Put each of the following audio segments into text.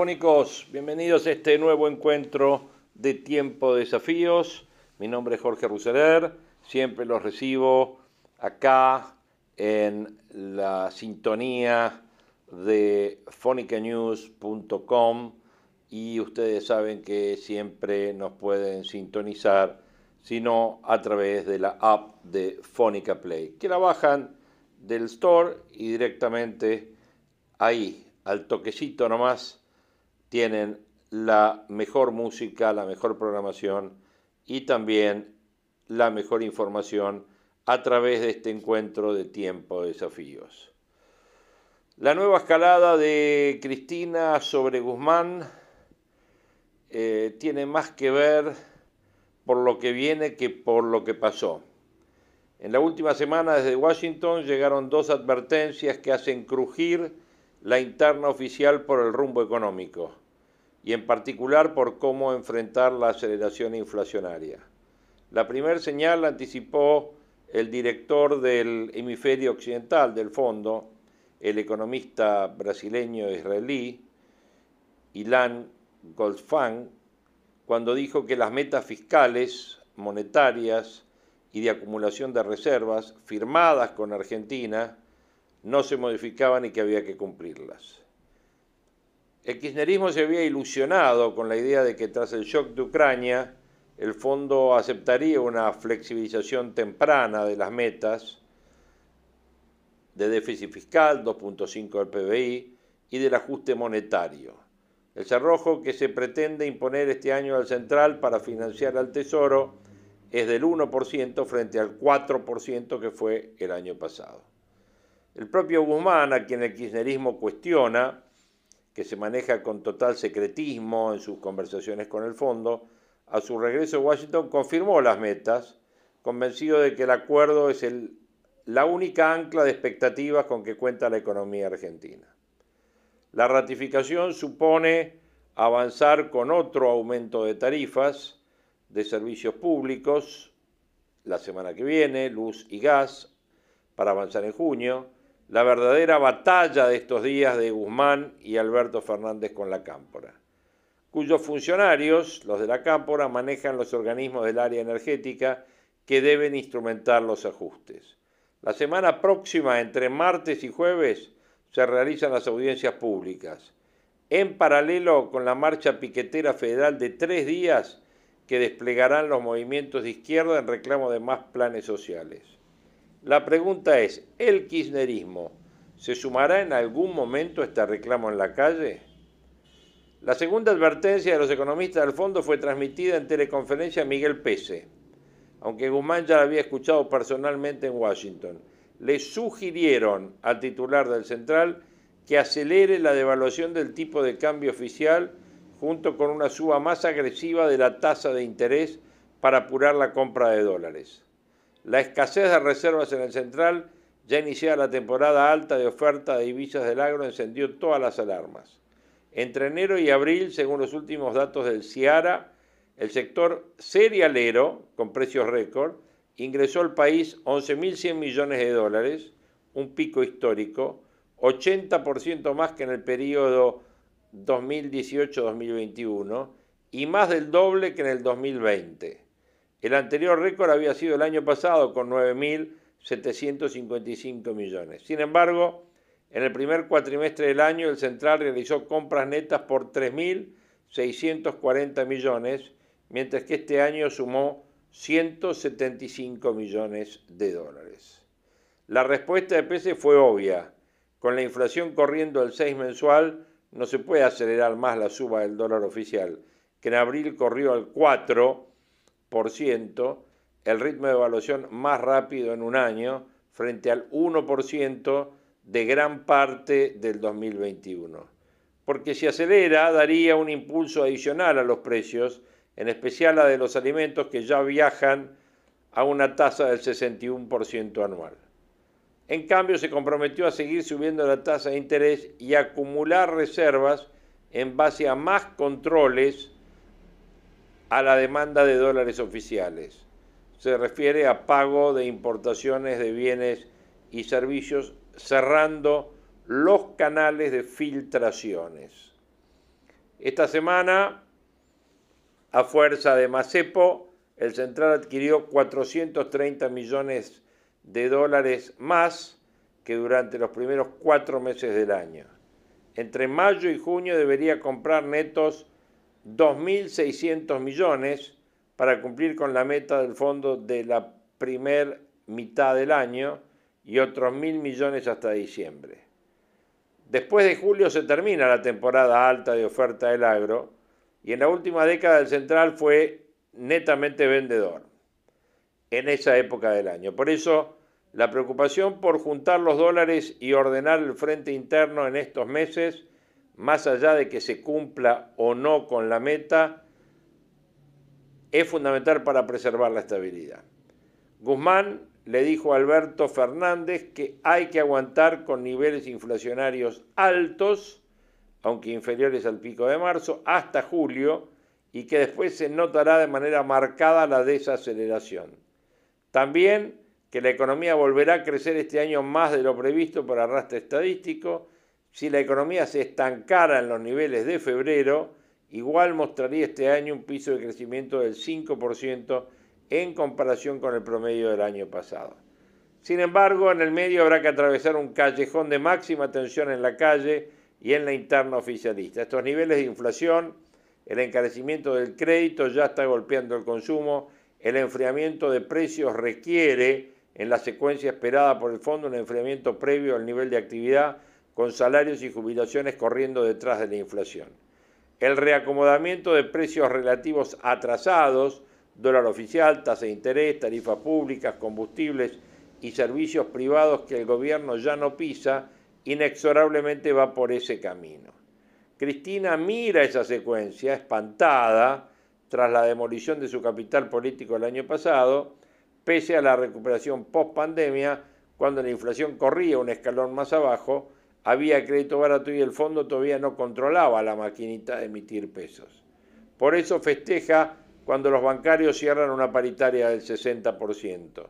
Hola fónicos, bienvenidos a este nuevo encuentro de Tiempo de Desafíos. Mi nombre es Jorge Ruseler, siempre los recibo acá en la sintonía de fonicanews.com y ustedes saben que siempre nos pueden sintonizar, sino a través de la app de Fónica Play, que la bajan del store y directamente ahí, al toquecito nomás, tienen la mejor música, la mejor programación y también la mejor información a través de este encuentro de tiempo de desafíos. La nueva escalada de Cristina sobre Guzmán eh, tiene más que ver por lo que viene que por lo que pasó. En la última semana desde Washington llegaron dos advertencias que hacen crujir la interna oficial por el rumbo económico y en particular por cómo enfrentar la aceleración inflacionaria. La primera señal la anticipó el director del hemisferio occidental del fondo, el economista brasileño israelí Ilan Goldfang, cuando dijo que las metas fiscales, monetarias y de acumulación de reservas firmadas con Argentina no se modificaban y que había que cumplirlas. El kirchnerismo se había ilusionado con la idea de que tras el shock de Ucrania, el fondo aceptaría una flexibilización temprana de las metas de déficit fiscal, 2.5 del PBI, y del ajuste monetario. El cerrojo que se pretende imponer este año al central para financiar al Tesoro es del 1% frente al 4% que fue el año pasado. El propio Guzmán, a quien el kirchnerismo cuestiona, que se maneja con total secretismo en sus conversaciones con el fondo, a su regreso a Washington confirmó las metas, convencido de que el acuerdo es la única ancla de expectativas con que cuenta la economía argentina. La ratificación supone avanzar con otro aumento de tarifas de servicios públicos la semana que viene, luz y gas, para avanzar en junio, la verdadera batalla de estos días de Guzmán y Alberto Fernández con la Cámpora, cuyos funcionarios, los de la Cámpora, manejan los organismos del área energética que deben instrumentar los ajustes. La semana próxima, entre martes y jueves, se realizan las audiencias públicas, en paralelo con la marcha piquetera federal de tres días que desplegarán los movimientos de izquierda en reclamo de más planes sociales. La pregunta es, ¿el kirchnerismo se sumará en algún momento a este reclamo en la calle? La segunda advertencia de los economistas del fondo fue transmitida en teleconferencia a Miguel Pese, aunque Guzmán ya la había escuchado personalmente en Washington. Le sugirieron al titular del central que acelere la devaluación del tipo de cambio oficial junto con una suba más agresiva de la tasa de interés para apurar la compra de dólares. La escasez de reservas en el central, ya iniciada la temporada alta de oferta de divisas del agro, encendió todas las alarmas. Entre enero y abril, según los últimos datos del CIARA, el sector cerealero, con precios récord, ingresó al país 11.100 millones de dólares, un pico histórico, 80% más que en el periodo 2018-2021 y más del doble que en el 2020. El anterior récord había sido el año pasado con 9.755 millones. Sin embargo, en el primer cuatrimestre del año el central realizó compras netas por 3.640 millones, mientras que este año sumó 175 millones de dólares. La respuesta de PC fue obvia. Con la inflación corriendo al 6 mensual, no se puede acelerar más la suba del dólar oficial, que en abril corrió al 4 el ritmo de evaluación más rápido en un año, frente al 1% de gran parte del 2021. Porque si acelera, daría un impulso adicional a los precios, en especial a de los alimentos que ya viajan a una tasa del 61% anual. En cambio, se comprometió a seguir subiendo la tasa de interés y acumular reservas en base a más controles a la demanda de dólares oficiales. Se refiere a pago de importaciones de bienes y servicios cerrando los canales de filtraciones. Esta semana, a fuerza de Macepo, el central adquirió 430 millones de dólares más que durante los primeros cuatro meses del año. Entre mayo y junio debería comprar netos 2.600 millones para cumplir con la meta del fondo de la primer mitad del año y otros mil millones hasta diciembre. Después de julio se termina la temporada alta de oferta del agro y en la última década el central fue netamente vendedor en esa época del año. Por eso la preocupación por juntar los dólares y ordenar el frente interno en estos meses, más allá de que se cumpla o no con la meta, es fundamental para preservar la estabilidad. Guzmán le dijo a Alberto Fernández que hay que aguantar con niveles inflacionarios altos, aunque inferiores al pico de marzo, hasta julio, y que después se notará de manera marcada la desaceleración. También que la economía volverá a crecer este año más de lo previsto por arrastre estadístico. Si la economía se estancara en los niveles de febrero, igual mostraría este año un piso de crecimiento del 5% en comparación con el promedio del año pasado. Sin embargo, en el medio habrá que atravesar un callejón de máxima tensión en la calle y en la interna oficialista. Estos niveles de inflación, el encarecimiento del crédito ya está golpeando el consumo, el enfriamiento de precios requiere, en la secuencia esperada por el fondo, un enfriamiento previo al nivel de actividad, con salarios y jubilaciones corriendo detrás de la inflación. El reacomodamiento de precios relativos atrasados, dólar oficial, tasa de interés, tarifas públicas, combustibles y servicios privados que el gobierno ya no pisa, inexorablemente va por ese camino. Cristina mira esa secuencia, espantada, tras la demolición de su capital político el año pasado, pese a la recuperación post-pandemia, cuando la inflación corría un escalón más abajo, había crédito barato y el fondo todavía no controlaba la maquinita de emitir pesos. Por eso festeja cuando los bancarios cierran una paritaria del 60%.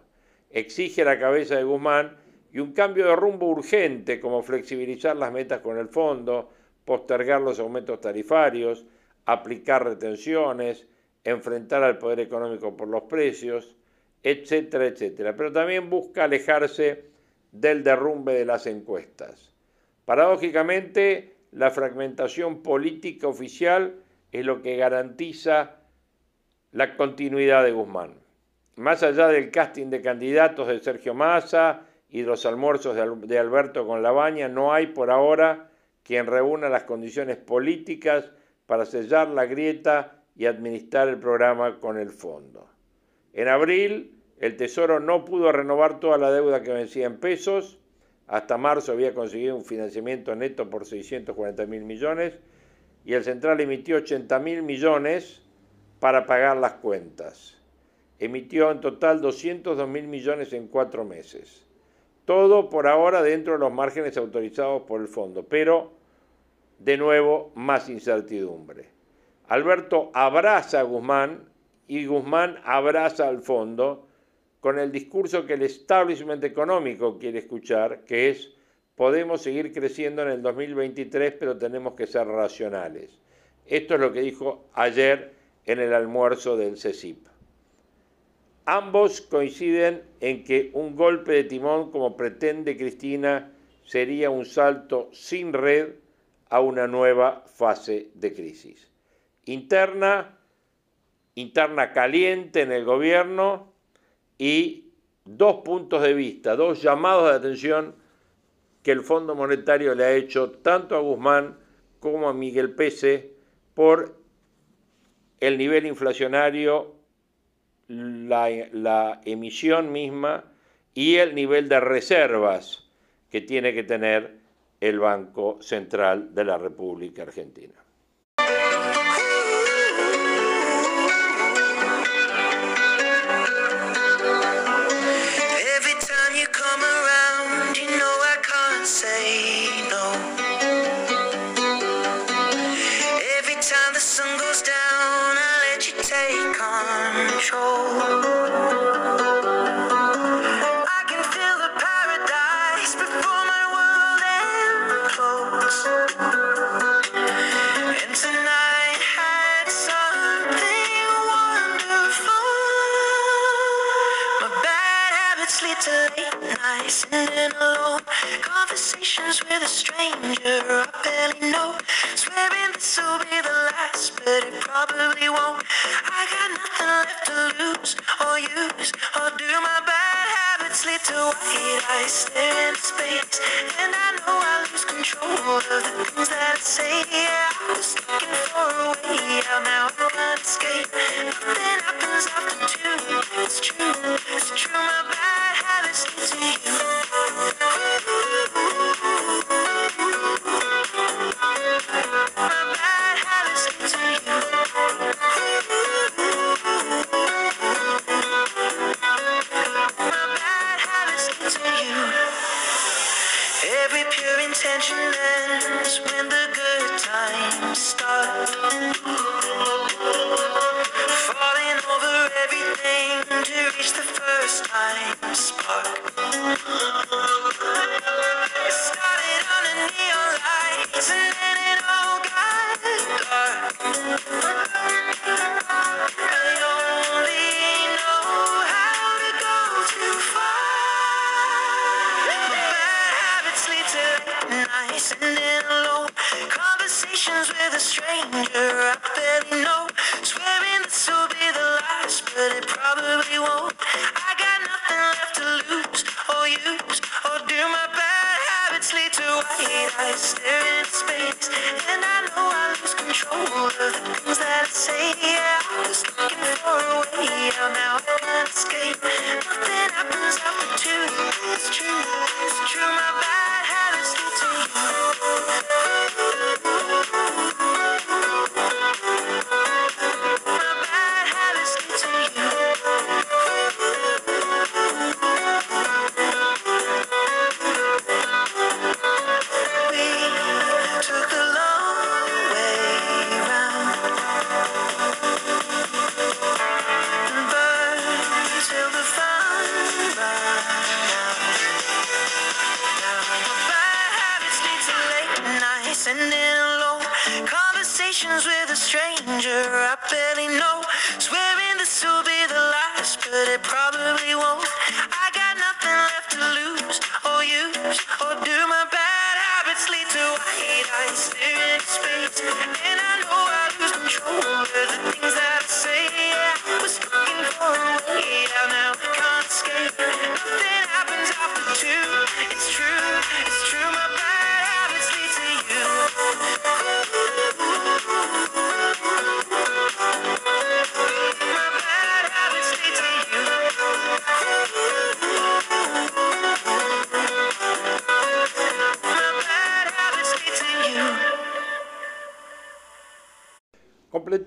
Exige la cabeza de Guzmán y un cambio de rumbo urgente como flexibilizar las metas con el fondo, postergar los aumentos tarifarios, aplicar retenciones, enfrentar al poder económico por los precios, etcétera, etcétera. Pero también busca alejarse del derrumbe de las encuestas. Paradójicamente, la fragmentación política oficial es lo que garantiza la continuidad de Guzmán. Más allá del casting de candidatos de Sergio Massa y los almuerzos de Alberto con Labaña, no hay por ahora quien reúna las condiciones políticas para sellar la grieta y administrar el programa con el fondo. En abril, el Tesoro no pudo renovar toda la deuda que vencía en pesos. Hasta marzo había conseguido un financiamiento neto por 640 mil millones y el Central emitió 80 mil millones para pagar las cuentas. Emitió en total 202 mil millones en cuatro meses. Todo por ahora dentro de los márgenes autorizados por el fondo, pero de nuevo más incertidumbre. Alberto abraza a Guzmán y Guzmán abraza al fondo con el discurso que el establishment económico quiere escuchar, que es podemos seguir creciendo en el 2023, pero tenemos que ser racionales. Esto es lo que dijo ayer en el almuerzo del CECIP. Ambos coinciden en que un golpe de timón como pretende Cristina sería un salto sin red a una nueva fase de crisis. Interna, interna caliente en el gobierno y dos puntos de vista, dos llamados de atención que el Fondo Monetario le ha hecho tanto a Guzmán como a Miguel Pese por el nivel inflacionario la, emisión misma y el nivel de reservas que tiene que tener el Banco Central de la República Argentina. Conversations with a stranger I barely know. Swearing this will be the last, but it probably won't. I got nothing left to lose or use or do. My bad habits lead to white eyes staring into space, and I know I lose control of the things that I say. Yeah, I was looking for a way out, now I can't escape. Nothing happens after two. It's true, it's true. My bad habits lead to you. conversations with a stranger I barely know. Swearing this will be the last, but it probably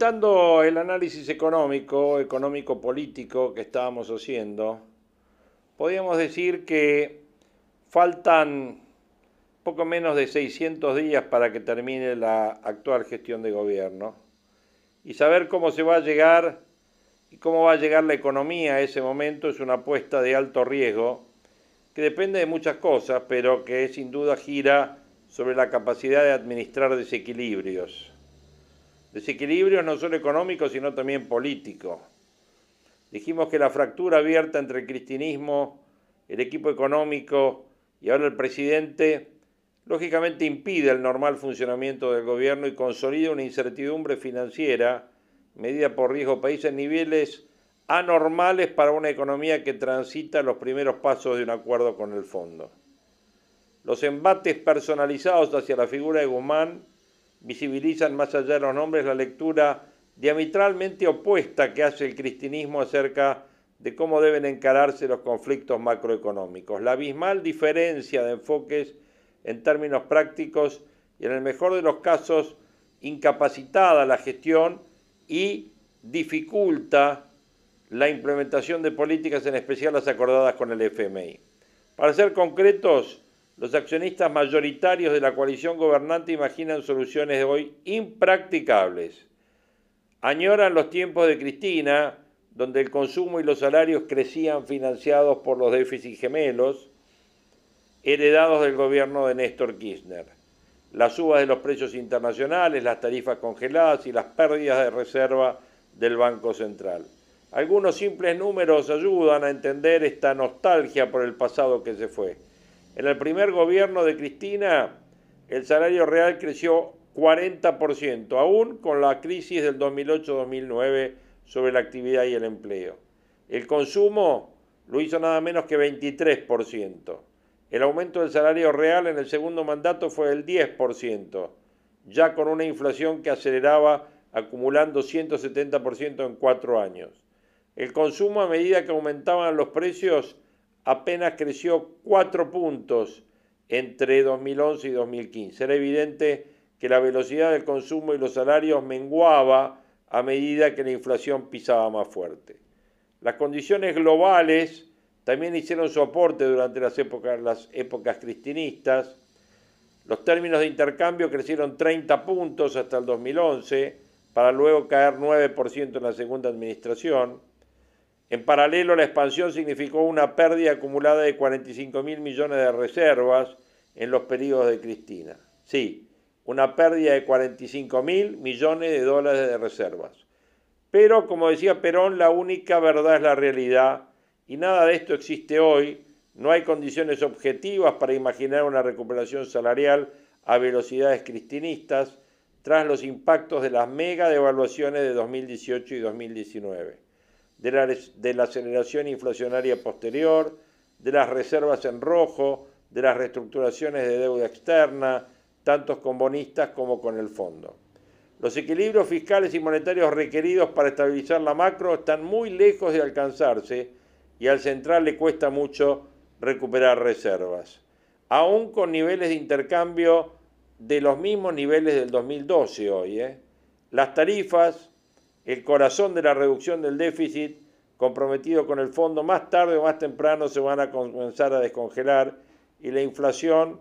El análisis económico, económico-político que estábamos haciendo, podríamos decir que faltan poco menos de 600 días para que termine la actual gestión de gobierno y saber cómo se va a llegar y cómo va a llegar la economía a ese momento es una apuesta de alto riesgo que depende de muchas cosas, pero que sin duda gira sobre la capacidad de administrar desequilibrios Desequilibrios no solo económicos, sino también políticos. Dijimos que la fractura abierta entre el cristianismo, el equipo económico y ahora el presidente, lógicamente impide el normal funcionamiento del gobierno y consolida una incertidumbre financiera medida por riesgo país en niveles anormales para una economía que transita los primeros pasos de un acuerdo con el fondo. Los embates personalizados hacia la figura de Guzmán visibilizan más allá de los nombres la lectura diametralmente opuesta que hace el cristianismo acerca de cómo deben encararse los conflictos macroeconómicos. La abismal diferencia de enfoques en términos prácticos y en el mejor de los casos incapacitada la gestión y dificulta la implementación de políticas, en especial las acordadas con el FMI. Para ser concretos, los accionistas mayoritarios de la coalición gobernante imaginan soluciones de hoy impracticables. Añoran los tiempos de Cristina, donde el consumo y los salarios crecían financiados por los déficits gemelos, heredados del gobierno de Néstor Kirchner. Las subas de los precios internacionales, las tarifas congeladas y las pérdidas de reserva del Banco Central. Algunos simples números ayudan a entender esta nostalgia por el pasado que se fue. En el primer gobierno de Cristina, el salario real creció 40%, aún con la crisis del 2008-2009 sobre la actividad y el empleo. El consumo lo hizo nada menos que 23%. El aumento del salario real en el segundo mandato fue del 10%, ya con una inflación que aceleraba acumulando 170% en cuatro años. El consumo a medida que aumentaban los precios apenas creció cuatro puntos entre 2011 y 2015. Era evidente que la velocidad del consumo y los salarios menguaba a medida que la inflación pisaba más fuerte. Las condiciones globales también hicieron su aporte durante las épocas, las épocas cristinistas. Los términos de intercambio crecieron 30 puntos hasta el 2011, para luego caer 9% en la segunda administración. En paralelo, la expansión significó una pérdida acumulada de 45 mil millones de reservas en los periodos de Cristina. Sí, una pérdida de 45 mil millones de dólares de reservas. Pero, como decía Perón, la única verdad es la realidad y nada de esto existe hoy. No hay condiciones objetivas para imaginar una recuperación salarial a velocidades cristinistas tras los impactos de las mega devaluaciones de 2018 y 2019, de la, de la aceleración inflacionaria posterior, de las reservas en rojo, de las reestructuraciones de deuda externa, tanto con bonistas como con el fondo. Los equilibrios fiscales y monetarios requeridos para estabilizar la macro están muy lejos de alcanzarse y al central le cuesta mucho recuperar reservas, aún con niveles de intercambio de los mismos niveles del 2012 hoy. ¿eh? Las tarifas, el corazón de la reducción del déficit comprometido con el fondo, más tarde o más temprano se van a comenzar a descongelar y la inflación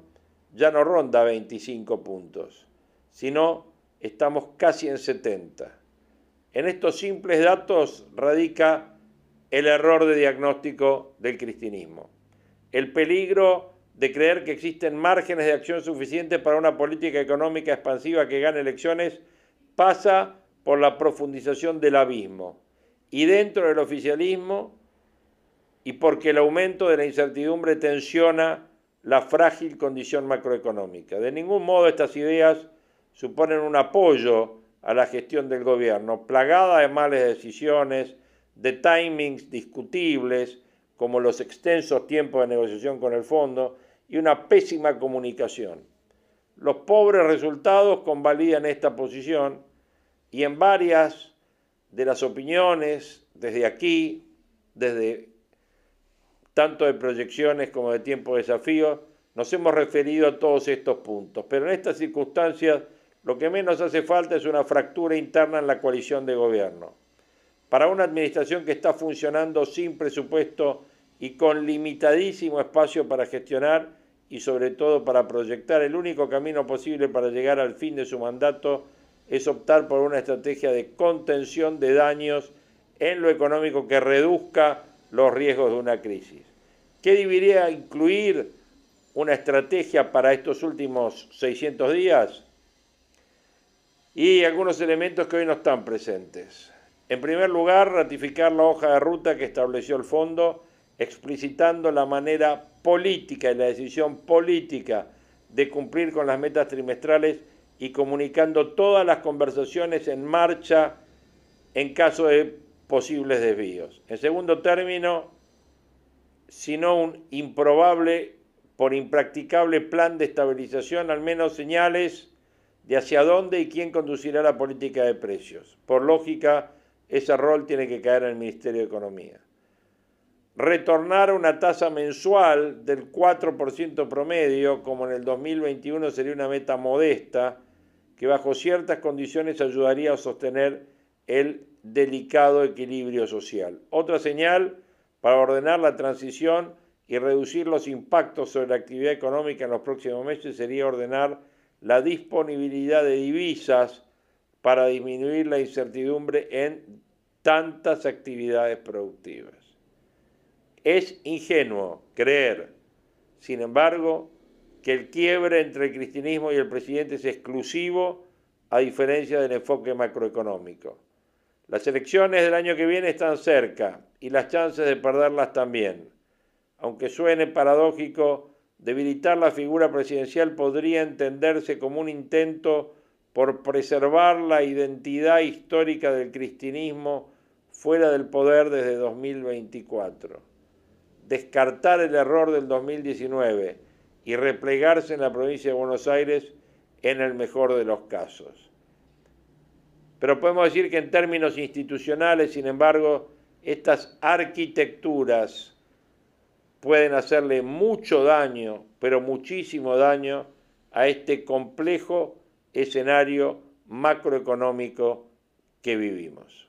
ya no ronda 25 puntos, sino estamos casi en 70. En estos simples datos radica el error de diagnóstico del cristianismo, el peligro de creer que existen márgenes de acción suficientes para una política económica expansiva que gane elecciones pasa por la profundización del abismo y dentro del oficialismo y porque el aumento de la incertidumbre tensiona la frágil condición macroeconómica. De ningún modo estas ideas suponen un apoyo a la gestión del gobierno, plagada de malas decisiones, de timings discutibles, como los extensos tiempos de negociación con el fondo, y una pésima comunicación. Los pobres resultados convalidan esta posición y en varias de las opiniones, desde aquí, desde tanto de proyecciones como de tiempo de desafío, nos hemos referido a todos estos puntos. Pero en estas circunstancias lo que menos hace falta es una fractura interna en la coalición de gobierno. Para una administración que está funcionando sin presupuesto y con limitadísimo espacio para gestionar y sobre todo para proyectar, el único camino posible para llegar al fin de su mandato es optar por una estrategia de contención de daños en lo económico que reduzca los riesgos de una crisis. ¿Qué debería incluir una estrategia para estos últimos 600 días? Y algunos elementos que hoy no están presentes. En primer lugar, ratificar la hoja de ruta que estableció el fondo, explicitando la manera política y la decisión política de cumplir con las metas trimestrales y comunicando todas las conversaciones en marcha en caso de posibles desvíos. En segundo término, sino un improbable por impracticable plan de estabilización, al menos señales de hacia dónde y quién conducirá la política de precios. Por lógica, ese rol tiene que caer en el Ministerio de Economía. Retornar a una tasa mensual del 4% promedio, como en el 2021 sería una meta modesta, que bajo ciertas condiciones ayudaría a sostener el delicado equilibrio social. Otra señal para ordenar la transición y reducir los impactos sobre la actividad económica en los próximos meses sería ordenar la disponibilidad de divisas para disminuir la incertidumbre en tantas actividades productivas. Es ingenuo creer, sin embargo, que el quiebre entre el cristianismo y el presidente es exclusivo a diferencia del enfoque macroeconómico. Las elecciones del año que viene están cerca y las chances de perderlas también. Aunque suene paradójico, debilitar la figura presidencial podría entenderse como un intento por preservar la identidad histórica del cristianismo fuera del poder desde 2024. Descartar el error del 2019 y replegarse en la provincia de Buenos Aires en el mejor de los casos. Pero podemos decir que en términos institucionales, sin embargo, estas arquitecturas pueden hacerle mucho daño, pero muchísimo daño a este complejo escenario macroeconómico que vivimos.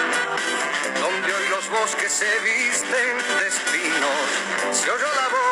bosques se visten de espinos, se oyó la voz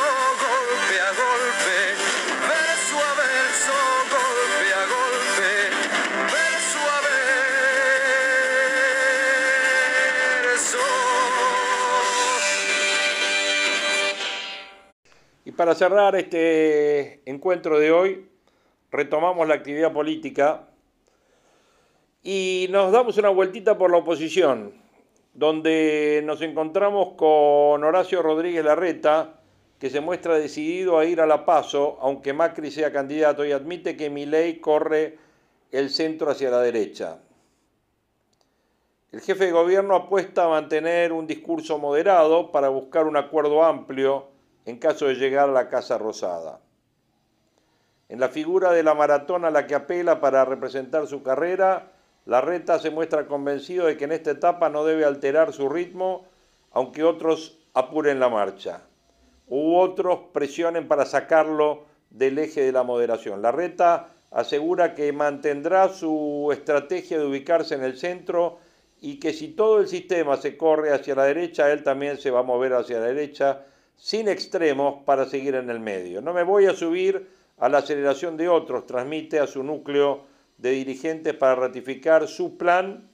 golpe a golpe, a verso, golpe a golpe, a verso. Y para cerrar este encuentro de hoy, retomamos la actividad política y nos damos una vueltita por la oposición. donde nos encontramos con Horacio Rodríguez Larreta, que se muestra decidido a ir a la paso, aunque Macri sea candidato y admite que ley corre el centro hacia la derecha. El jefe de gobierno apuesta a mantener un discurso moderado para buscar un acuerdo amplio en caso de llegar a la Casa Rosada. En la figura de la maratón a la que apela para representar su carrera, Larreta se muestra convencido de que en esta etapa no debe alterar su ritmo, aunque otros apuren la marcha u otros presionen para sacarlo del eje de la moderación. Larreta asegura que mantendrá su estrategia de ubicarse en el centro y que si todo el sistema se corre hacia la derecha, él también se va a mover hacia la derecha, sin extremos para seguir en el medio. No me voy a subir a la aceleración de otros, transmite a su núcleo de dirigentes para ratificar su plan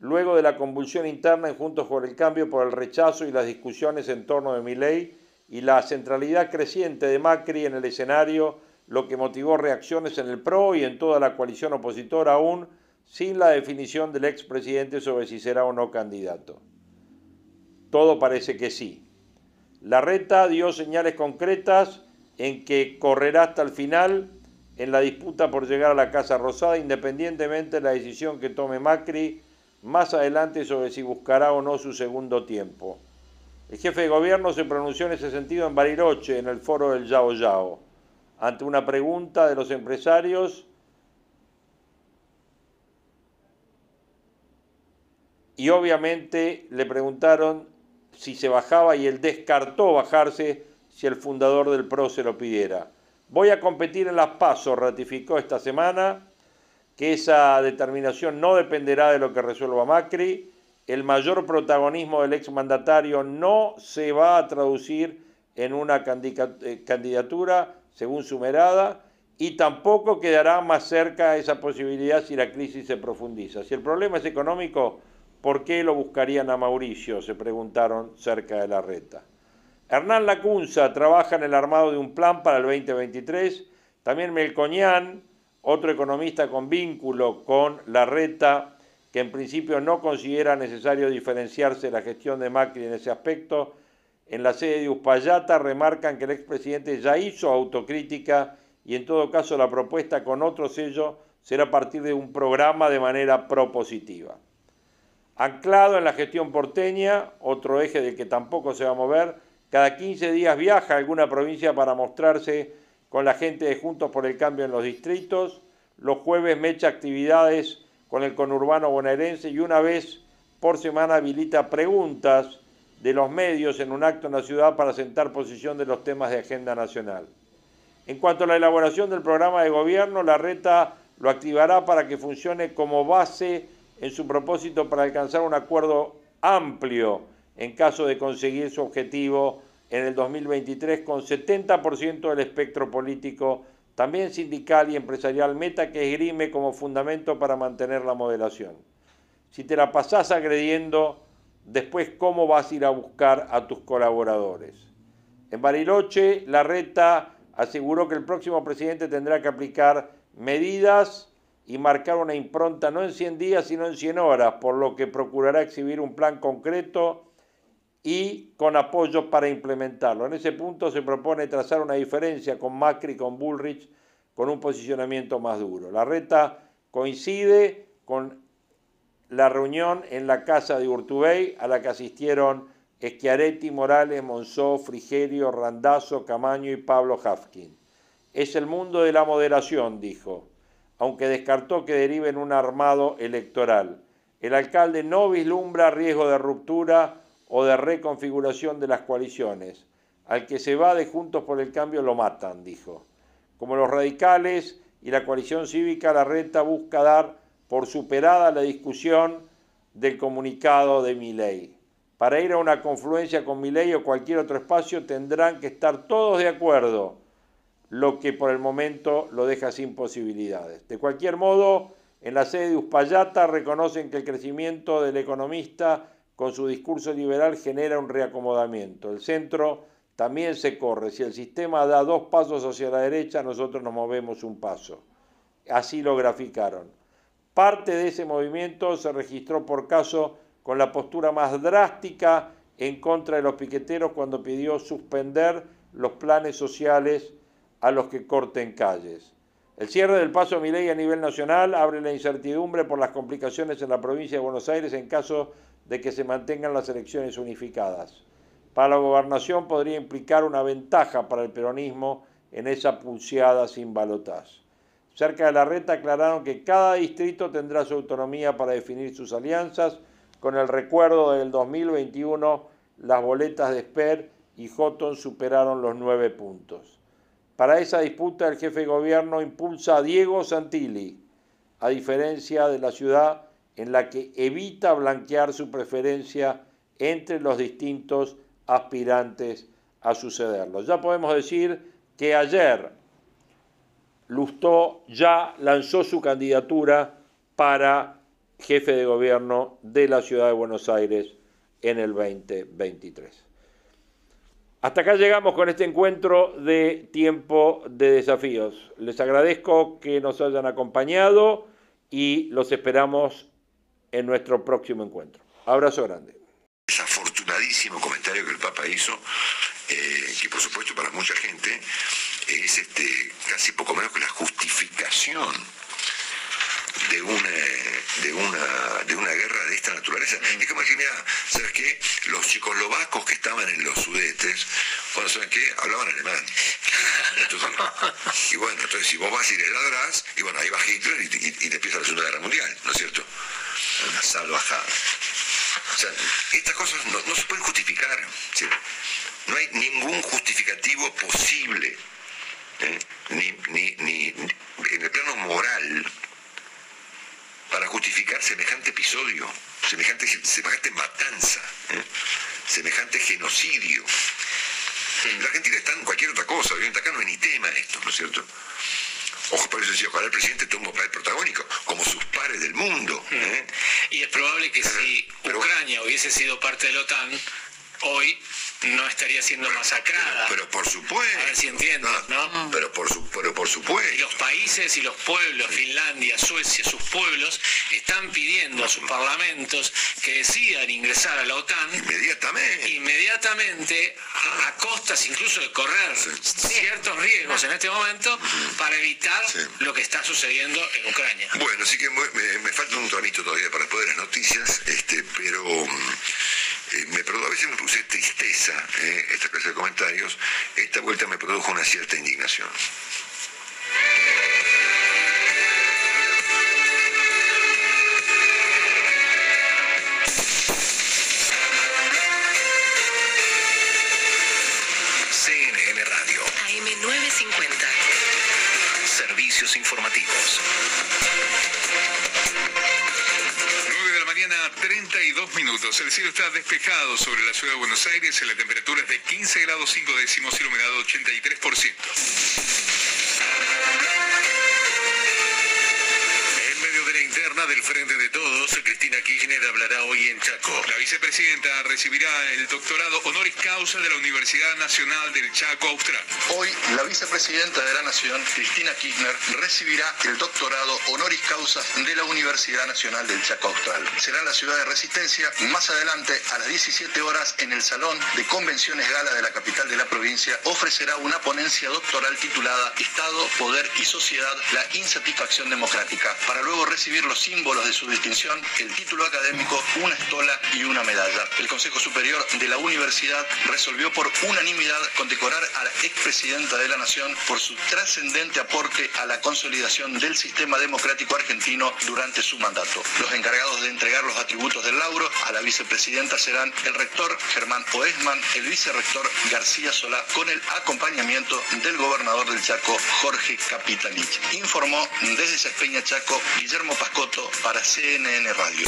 luego de la convulsión interna en Juntos por el Cambio por el rechazo y las discusiones en torno de mi ley y la centralidad creciente de Macri en el escenario, lo que motivó reacciones en el PRO y en toda la coalición opositora aún sin la definición del expresidente sobre si será o no candidato. Todo parece que sí. La reta dio señales concretas en que correrá hasta el final en la disputa por llegar a la Casa Rosada, independientemente de la decisión que tome Macri más adelante sobre si buscará o no su segundo tiempo. El jefe de gobierno se pronunció en ese sentido en Bariloche, en el foro del Yao Yao, ante una pregunta de los empresarios y obviamente le preguntaron si se bajaba y él descartó bajarse si el fundador del PRO se lo pidiera. Voy a competir en las PASO, ratificó esta semana que esa determinación no dependerá de lo que resuelva Macri el mayor protagonismo del exmandatario no se va a traducir en una eh, candidatura, según su mirada, y tampoco quedará más cerca esa posibilidad si la crisis se profundiza. Si el problema es económico, ¿por qué lo buscarían a Mauricio? Se preguntaron cerca de la reta. Hernán Lacunza trabaja en el armado de un plan para el 2023. También Melcoñán, otro economista con vínculo con la reta, que en principio no considera necesario diferenciarse la gestión de Macri en ese aspecto, en la sede de Uspallata remarcan que el expresidente ya hizo autocrítica y en todo caso la propuesta con otro sello será a partir de un programa de manera propositiva. Anclado en la gestión porteña, otro eje del que tampoco se va a mover, cada 15 días viaja a alguna provincia para mostrarse con la gente de Juntos por el Cambio en los distritos. Los jueves mecha actividades con el conurbano bonaerense y una vez por semana habilita preguntas de los medios en un acto en la ciudad para sentar posición de los temas de agenda nacional. En cuanto a la elaboración del programa de gobierno, la reta lo activará para que funcione como base en su propósito para alcanzar un acuerdo amplio en caso de conseguir su objetivo en el 2023 con 70% del espectro político también sindical y empresarial, meta que esgrime como fundamento para mantener la moderación. Si te la pasás agrediendo, después cómo vas a ir a buscar a tus colaboradores. En Bariloche, la reta aseguró que el próximo presidente tendrá que aplicar medidas y marcar una impronta no en 100 días, sino en 100 horas, por lo que procurará exhibir un plan concreto y con apoyo para implementarlo. En ese punto se propone trazar una diferencia con Macri, con Bullrich, con un posicionamiento más duro. La reta coincide con la reunión en la casa de Urtubey a la que asistieron Schiaretti, Morales, Monzó, Frigerio, Randazzo, Camaño y Pablo Hafkin. Es el mundo de la moderación, dijo, aunque descartó que derive en un armado electoral. El alcalde no vislumbra riesgo de ruptura o de reconfiguración de las coaliciones. Al que se va de Juntos por el Cambio lo matan, dijo. Como los radicales y la coalición cívica, la reta busca dar por superada la discusión del comunicado de Miley. Para ir a una confluencia con Miley o cualquier otro espacio tendrán que estar todos de acuerdo, lo que por el momento lo deja sin posibilidades. De cualquier modo, en la sede de Uspallata reconocen que el crecimiento del economista con su discurso liberal genera un reacomodamiento. El centro también se corre. Si el sistema da dos pasos hacia la derecha, nosotros nos movemos un paso. Así lo graficaron. Parte de ese movimiento se registró por caso con la postura más drástica en contra de los piqueteros cuando pidió suspender los planes sociales a los que corten calles. El cierre del paso Milei a nivel nacional abre la incertidumbre por las complicaciones en la provincia de Buenos Aires en caso de que se mantengan las elecciones unificadas. Para la gobernación podría implicar una ventaja para el peronismo en esa pulseada sin balotaje. Cerca de la reta aclararon que cada distrito tendrá su autonomía para definir sus alianzas, con el recuerdo del 2021 las boletas de Sper y Houghton superaron los nueve puntos. Para esa disputa el jefe de gobierno impulsa a Diego Santilli, a diferencia de la ciudad en la que evita blanquear su preferencia entre los distintos aspirantes a sucederlo. Ya podemos decir que ayer Lustó ya lanzó su candidatura para jefe de gobierno de la ciudad de Buenos Aires en el 2023. Hasta acá llegamos con este encuentro de tiempo de desafíos. Les agradezco que nos hayan acompañado y los esperamos en nuestro próximo encuentro. Abrazo grande. Desafortunadísimo comentario que el Papa hizo, eh, que por supuesto para mucha gente es este, casi poco menos que la justificación de una, de una, de una guerra de esta naturaleza. Es como decir, mira, ¿sabes qué? Los checoslovacos que estaban en los sudetes, bueno, ¿saben qué? Hablaban alemán. y bueno, entonces si vos vas y les ladrás, y bueno, ahí va Hitler y, y, te empieza la Segunda Guerra Mundial, ¿no es cierto? Una salvajada. O sea, estas cosas no, no se pueden justificar. No hay ningún justificativo posible ¿eh? ni, ni, ni, en el plano moral para justificar semejante episodio, semejante, semejante matanza, ¿eh? semejante genocidio. La Argentina está en cualquier otra cosa, obviamente acá no hay ni tema esto, ¿no es cierto? Ojo, por eso decía, ojalá el presidente tome un papel protagónico, como sus pares del mundo. ¿eh? Y es probable que si Ucrania hubiese sido parte de la OTAN, hoy no estaría siendo masacrada. Pero por supuesto. A ver si entiendes, ¿no? Mm. Pero por, su, pero por supuesto. Y los países y los pueblos, Finlandia, Suecia, sus pueblos, están pidiendo a sus parlamentos que decidan ingresar a la OTAN. Inmediatamente. Inmediatamente, a, costas incluso de correr ciertos riesgos en este momento, para evitar lo que está sucediendo en Ucrania. Bueno, así que me, falta un tramito todavía para poder las noticias, este, pero... Eh, me a veces me puse tristeza eh, esta clase de comentarios, esta vuelta me produjo una cierta indignación. El cielo está despejado sobre la ciudad de Buenos Aires. La temperatura es de 15 grados 5 décimos, iluminado 83%. del Frente de Todos, Cristina Kirchner, hablará hoy en Chaco. La vicepresidenta recibirá el doctorado honoris causa de la Universidad Nacional del Chaco Austral. Hoy la vicepresidenta de la Nación, Cristina Kirchner, recibirá el doctorado honoris causa de la Universidad Nacional del Chaco Austral. Será en la ciudad de Resistencia más adelante a las 17 horas en el Salón de Convenciones Gala de la capital de la provincia. Ofrecerá una ponencia doctoral titulada Estado, Poder y Sociedad, la insatisfacción democrática, para luego recibir los símbolos de su distinción, el título académico, una estola y una medalla. El Consejo Superior de la Universidad resolvió por unanimidad condecorar a la expresidenta de la Nación por su trascendente aporte a la consolidación del sistema democrático argentino durante su mandato. Los encargados de entregar los atributos del lauro a la vicepresidenta serán el rector Germán Oesman, el vicerrector García Solá, con el acompañamiento del gobernador del Chaco, Jorge Capitalich. Informó desde Sespeña Chaco Guillermo Pascot para CNN Radio.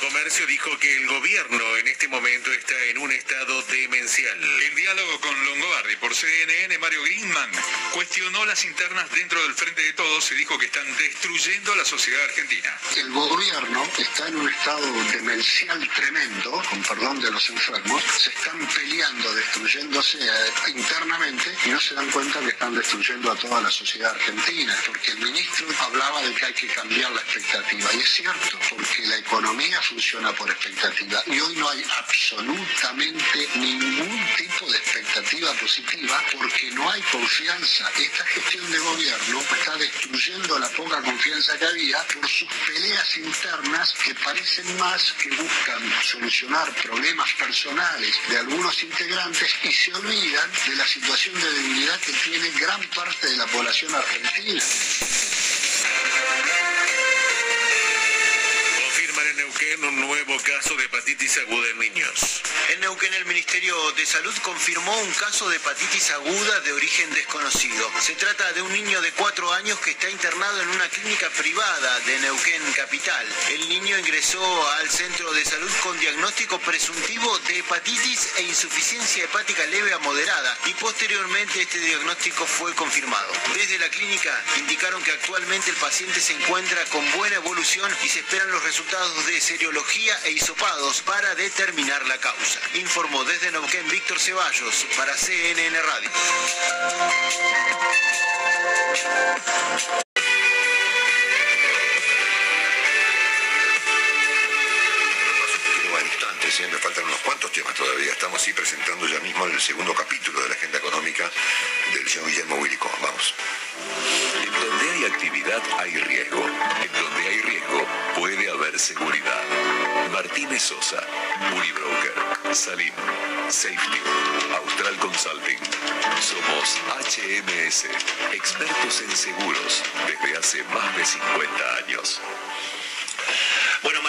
De Comercio dijo que el gobierno en este momento está en un estado demencial. El diálogo con Longobardi, por por CNN, Mario Greenman, cuestionó las internas dentro del Frente de Todos y dijo que están destruyendo la sociedad argentina. El gobierno está en un estado demencial tremendo, con perdón de los enfermos, se están peleando, destruyéndose eh, internamente y no se dan cuenta que están destruyendo a toda la sociedad argentina, porque el ministro hablaba de que hay que cambiar la expectativa, y es cierto, porque la economía funciona por expectativa, y hoy no hay absolutamente ningún tipo de expectativa positiva, porque no hay confianza. Esta gestión de gobierno está destruyendo la poca confianza que había por sus peleas internas que parecen más que buscan solucionar problemas personales de algunos integrantes y se olvidan de la situación de debilidad que tiene gran parte de la población argentina. Neuquén un nuevo caso de hepatitis aguda en niños. En Neuquén el Ministerio de Salud confirmó un caso de hepatitis aguda de origen desconocido. Se trata de un niño de 4 años que está internado en una clínica privada de Neuquén Capital. El niño ingresó al centro de salud con diagnóstico presuntivo de hepatitis e insuficiencia hepática leve a moderada y posteriormente este diagnóstico fue confirmado. Desde la clínica indicaron que actualmente el paciente se encuentra con buena evolución y se esperan los resultados de seriología e hisopados para determinar la causa. Informó desde Neuquén Víctor Ceballos para CNN Radio. siempre faltan unos cuantos temas todavía. Estamos así presentando ya mismo el segundo capítulo de la agenda económica del señor Guillermo Willico. Vamos. Hay actividad hay riesgo. En donde hay riesgo puede haber seguridad. Martínez Sosa, Unibroker, Salim, Safety, Austral Consulting. Somos HMS, expertos en seguros desde hace más de 50 años.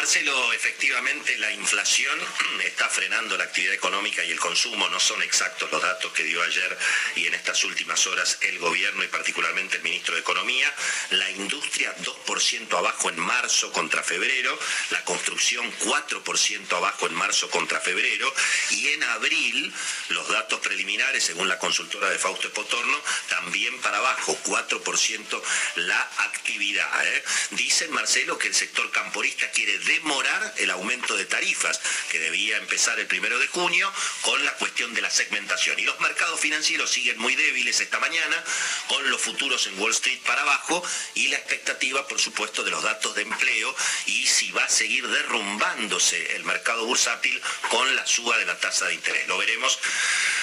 Marcelo, efectivamente la inflación está frenando la actividad económica y el consumo. No son exactos los datos que dio ayer y en estas últimas horas el gobierno y particularmente el ministro de Economía. La industria 2% abajo en marzo contra febrero, la construcción 4% abajo en marzo contra febrero y en abril los datos preliminares, según la consultora de Fausto Potorno, también para abajo, 4% la actividad. ¿eh? Dicen, Marcelo, que el sector camporista quiere demorar el aumento de tarifas que debía empezar el primero de junio con la cuestión de la segmentación. Y los mercados financieros siguen muy débiles esta mañana con los futuros en Wall Street para abajo y la expectativa, por supuesto, de los datos de empleo y si va a seguir derrumbándose el mercado bursátil con la suba de la tasa de interés. Lo veremos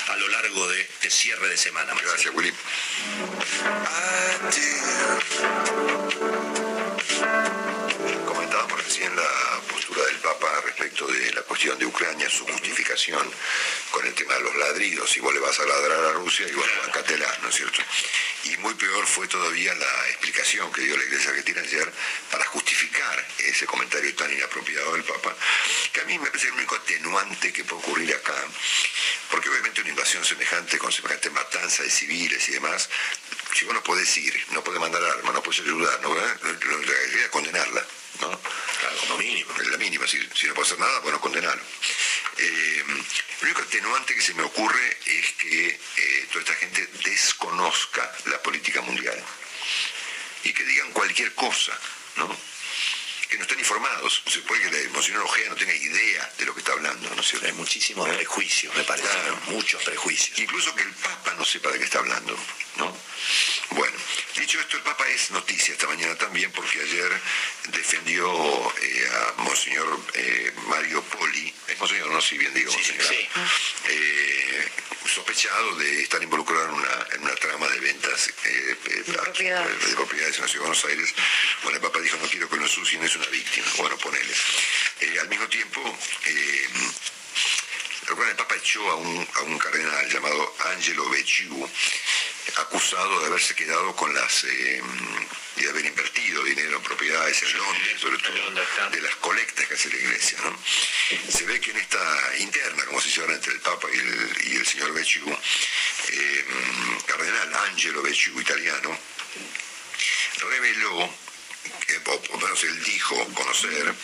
a lo largo de este cierre de semana. Gracias, Willy De la cuestión de Ucrania, su justificación con el tema de los ladridos. y vos le vas a ladrar a Rusia, y bueno, bancatela, ¿no es cierto? Y muy peor fue todavía la explicación que dio la Iglesia Argentina ayer para justificar ese comentario tan inapropiado del Papa, que a mí me parece el único atenuante que puede ocurrir acá, porque obviamente una invasión semejante, con semejante matanza de civiles y demás, si vos no podés ir, no podés mandar armas, no podés ayudar, no, la idea es condenarla. ¿no? Claro, como mínimo. Es la mínima, si, no puede hacer nada, bueno, condenarlo. Eh, lo único atenuante que se me ocurre es que eh, toda esta gente desconozca la política mundial y que digan cualquier cosa, ¿no? que no estén informados. Se puede que Monseñor Ojea no tenga idea de lo que está hablando, ¿no es cierto? Hay muchísimos prejuicios, me parece, muchos prejuicios. Incluso que el Papa no sepa de qué está hablando, ¿no? Bueno, dicho esto, el Papa es noticia esta mañana también porque ayer defendió eh, a Monseñor eh, Mario Poli, es Monseñor, no sé si bien digo, Monseñor, eh, sospechado de estar involucrado en una, en una trama de ventas de, propiedades. de, propiedades. en la Ciudad de Buenos Aires. Bueno, el Papa dijo, no quiero que lo ensucien, es una víctima. Bueno, ponele. al mismo tiempo, el Papa echó a un, a un cardenal llamado Angelo Becciu, acusado de haberse quedado con las eh, de haber invertido dinero en propiedades en Londres, sobre todo de las colectas que hace la iglesia. Se ve que en esta interna, como se llama entre el Papa y el, señor Becciu, eh, cardenal Angelo Becciu, italiano, reveló que, o por lo menos él dijo conocer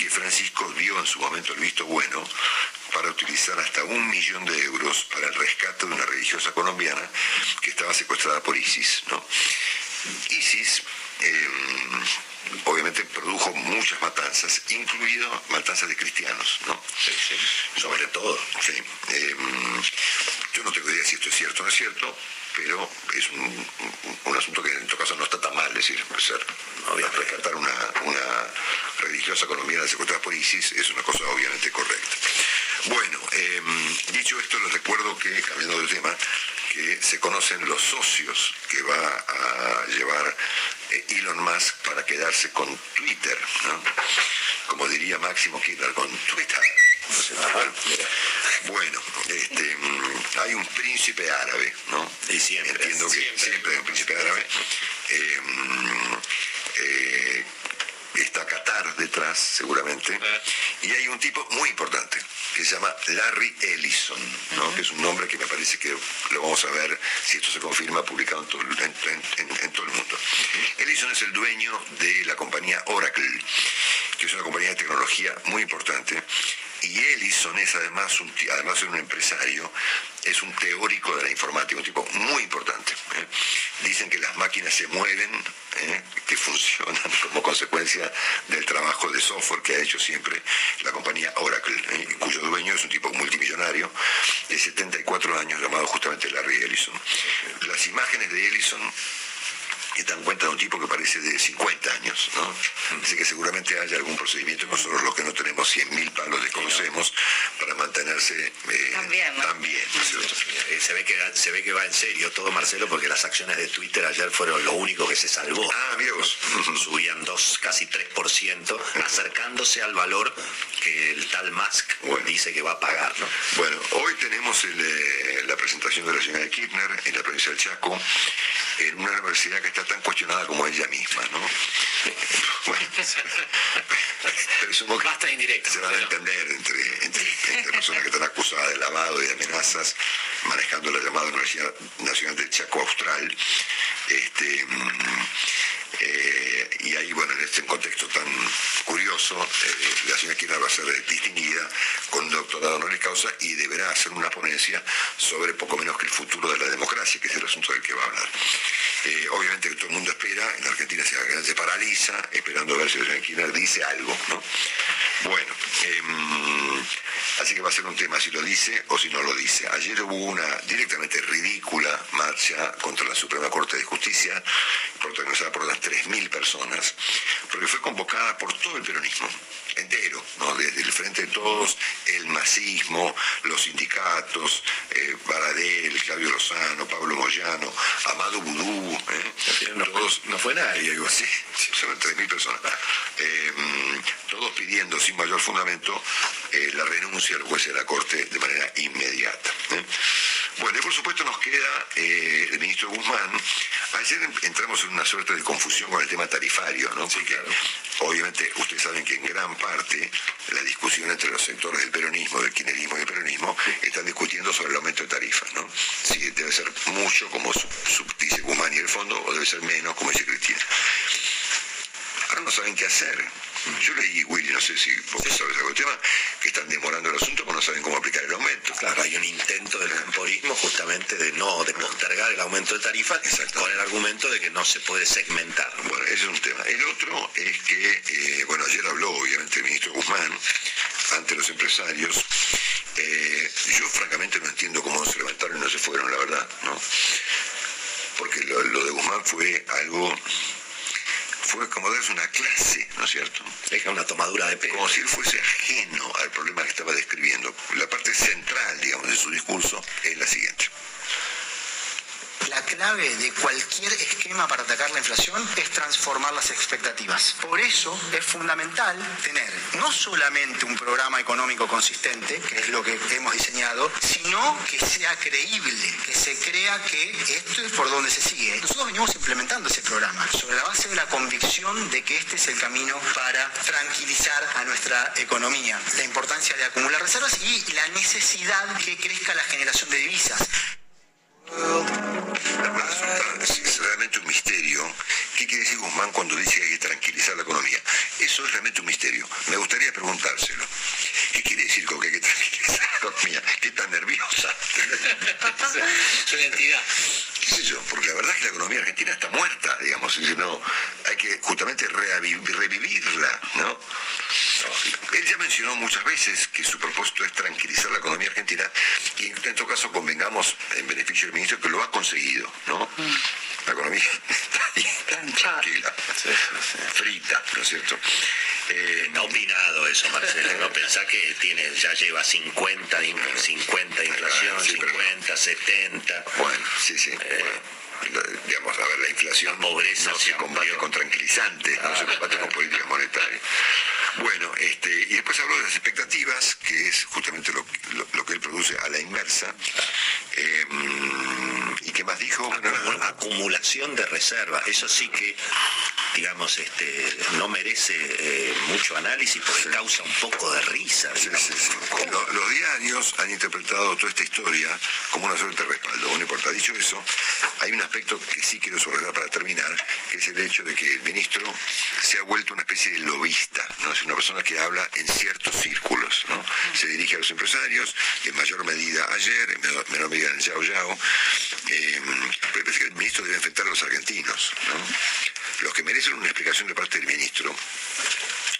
que Francisco vio en su momento el visto bueno para utilizar hasta un millón de euros para el rescate de una religiosa colombiana que estaba secuestrada por ISIS. ISIS em, obviamente produjo muchas matanzas, incluido matanzas de cristianos, ¿no? sobre todo. Em, yo no tengo idea si esto es cierto o no es cierto, pero es un, asunto que en todo caso no está tan mal, decir, ser, rescatar una, religiosa colombiana secuestrada por ISIS es una cosa obviamente correcta. Bueno, em, dicho esto, les recuerdo que, cambiando de tema, que se conocen los socios que va a llevar eh, Elon Musk para quedarse con Twitter, como diría Máximo Kirchner, con Twitter. Bueno, este, mm, hay un príncipe árabe, ¿no? Y siempre. Entiendo que siempre, hay un príncipe árabe. Eh, mm, eh, está Qatar detrás, seguramente. Y hay un tipo muy importante que se llama Larry Ellison, ¿no? que es un nombre que me parece que lo vamos a ver, si esto se confirma, publicado en todo, en todo el mundo. Ellison es el dueño de la compañía Oracle, que es una compañía de tecnología muy importante y Ellison es además, un, además de un empresario, es un teórico de la informática, un tipo muy importante. ¿eh? Dicen que las máquinas se mueven, ¿eh? que funcionan como consecuencia del trabajo de software que ha hecho siempre la compañía Oracle, ¿eh? cuyo dueño es un tipo multimillonario de 74 años llamado justamente Larry Ellison. Las imágenes de Ellison y dan cuenta de un tipo que parece de 50 años, ¿no? Así que seguramente haya algún procedimiento, nosotros los que no tenemos 100.000 palos desconocemos, para mantenerse eh, también. Eh, se, ve que, se ve que va en serio todo, Marcelo, porque las acciones de Twitter ayer fueron lo único que se salvó. Ah, vos. Subían 2, casi 3%, acercándose al valor que el tal Musk dice que va a pagar, ¿no? Bueno, hoy tenemos eh, la presentación de la señora Kirchner en la provincia del Chaco, en una universidad que está tan cuestionada como ella misma, ¿no? Bueno, presumo que Basta indirecto, se van a entender entre, entre, personas que están acusadas de lavado y de amenazas manejando la llamada Universidad Nacional del Chaco Austral. Este, mm, eh, y ahí, bueno, en este contexto tan curioso, eh, la señora Kirchner va a ser distinguida con un doctorado honoris causa y deberá hacer una ponencia sobre poco menos que el futuro de la democracia, que es el asunto del que va a hablar. Eh, obviamente que todo el mundo espera, en Argentina se, paraliza, esperando a ver si la señora Kirchner dice algo, ¿no? Bueno, em, así que va a ser un tema si lo dice o si no lo dice. Ayer hubo una directamente ridícula marcha contra la Suprema Corte de Justicia, protagonizada por las 3.000 personas, porque fue convocada por todo el peronismo entero, ¿no? desde el Frente de Todos, el masismo, los sindicatos, eh, Baradel, Claudio Lozano, Pablo Moyano, Amado Budú, ¿eh? no, fue, nadie, digo, sí, son 3.000 personas, eh, todos pidiendo sin mayor fundamento eh, la renuncia al juez de la Corte de manera inmediata. Bueno, y por supuesto nos queda el ministro Guzmán. Ayer entramos en una suerte de confusión con el tema tarifario, ¿no? Porque obviamente ustedes saben que en gran parte la discusión entre los sectores del peronismo, del kirchnerismo y del peronismo, están discutiendo sobre el aumento de tarifas, ¿no? Si debe ser mucho, como dice Guzmán y el fondo, o debe ser menos, como dice Cristina. Ahora no saben qué hacer. Yo leí, Willy, no sé si vos sabes algo del tema, que están demorando el asunto porque no saben cómo aplicar el aumento. Claro, hay un intento del temporismo justamente de no, de postergar el aumento de tarifas con el argumento de que no se puede segmentar. Bueno, ese es un tema. El otro es que, eh, bueno, ayer habló obviamente el ministro Guzmán ante los empresarios. Eh, yo francamente no entiendo cómo se levantaron y no se fueron, la verdad, ¿no? Porque lo, lo de Guzmán fue algo fue como darse una clase, ¿no es cierto? Deja una tomadura de pelo. Como si él fuese ajeno al problema que estaba describiendo. La parte central, digamos, de su discurso es la siguiente. La clave de cualquier esquema para atacar la inflación es transformar las expectativas. Por eso es fundamental tener no solamente un programa económico consistente, que es lo que hemos diseñado, sino que sea creíble, que se crea que esto es por donde se sigue. Nosotros venimos implementando ese programa sobre la base de la convicción de que este es el camino para tranquilizar a nuestra economía. La importancia de acumular reservas y la necesidad que crezca la generación de divisas. Es realmente un misterio. ¿Qué quiere decir Guzmán cuando dice que hay que tranquilizar la economía? Eso es realmente un misterio. Me gustaría preguntárselo. ¿Qué quiere decir con que hay que tranquilizar? economía, que tan nerviosa. Su identidad. Porque la verdad es que la economía argentina está muerta, digamos, y hay que justamente revivirla, ¿no? Él ya mencionó muchas veces que su propósito es tranquilizar la economía argentina y en todo caso convengamos en beneficio del ministro que lo ha conseguido, ¿no? La economía está ahí, tranquila, frita, ¿no es cierto? Eh, no opinado eso, Marcelo. No pensá que tiene, ya lleva 50, 50 inflación, 50, 70. Bueno, sí, sí. Eh, digamos, a ver, la inflación pobreza no se combate con tranquilizantes, no se combate con políticas monetarias. Bueno, este, y después habló de las expectativas, que es justamente lo, que él produce a la inversa. Em, ¿Y qué más dijo? acumulación de reserva. Eso sí que digamos, este, no merece eh, mucho análisis porque causa un poco de risa. Los, diarios han interpretado toda esta historia como una suerte de respaldo. Bueno, importa. Dicho eso, hay un aspecto que sí quiero subrayar para terminar, que es el hecho de que el ministro se ha vuelto una especie de lobista, ¿no? es una persona que habla en ciertos círculos. ¿no? Se dirige a los empresarios, en mayor medida ayer, en menor, medida en Yao Yao. Eh, pero el ministro debe enfrentar a los argentinos. ¿no? Los que merecen una explicación de parte del ministro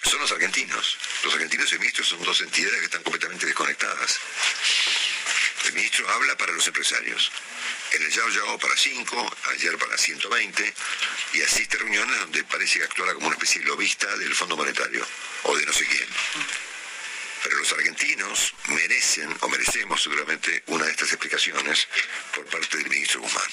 son los argentinos. Los argentinos y el ministro son dos entidades que están completamente desconectadas. Ministro habla para los empresarios. En el Yao Yao para 5, ayer para 120, y asiste a reuniones donde parece que actúa como una especie de lobista del Fondo Monetario, o de no sé quién. Pero los argentinos merecen, o merecemos seguramente, una de estas explicaciones por parte del ministro Guzmán.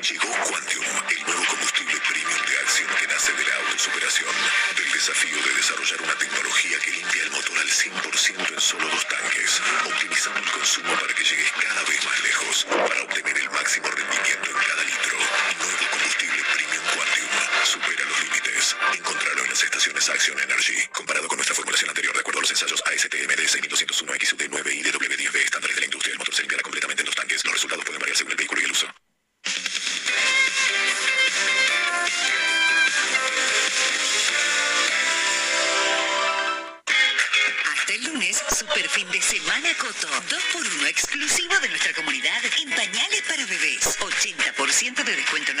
Llegó Quantium, el nuevo combustible premium de acción que nace de la autosuperación, del desafío de desarrollar una tecnología que limpia el motor al 100% en solo dos tanques, optimizando el consumo para que llegues cada vez más lejos, para obtener el máximo rendimiento en cada litro. Nuevo combustible premium Quantium, supera los límites. Encontralo en las estaciones Action Energy. Comparado con nuestra formulación anterior, de acuerdo a los ensayos ASTM de 6201 XUD9 y DW10B, estándares de la industria, el motor se limpiará completamente en dos tanques. Los resultados pueden variar según el vehículo y el uso. Super fin de semana Coto. 2 por 1 exclusivo de nuestra comunidad en pañales para bebés. 80% de descuento en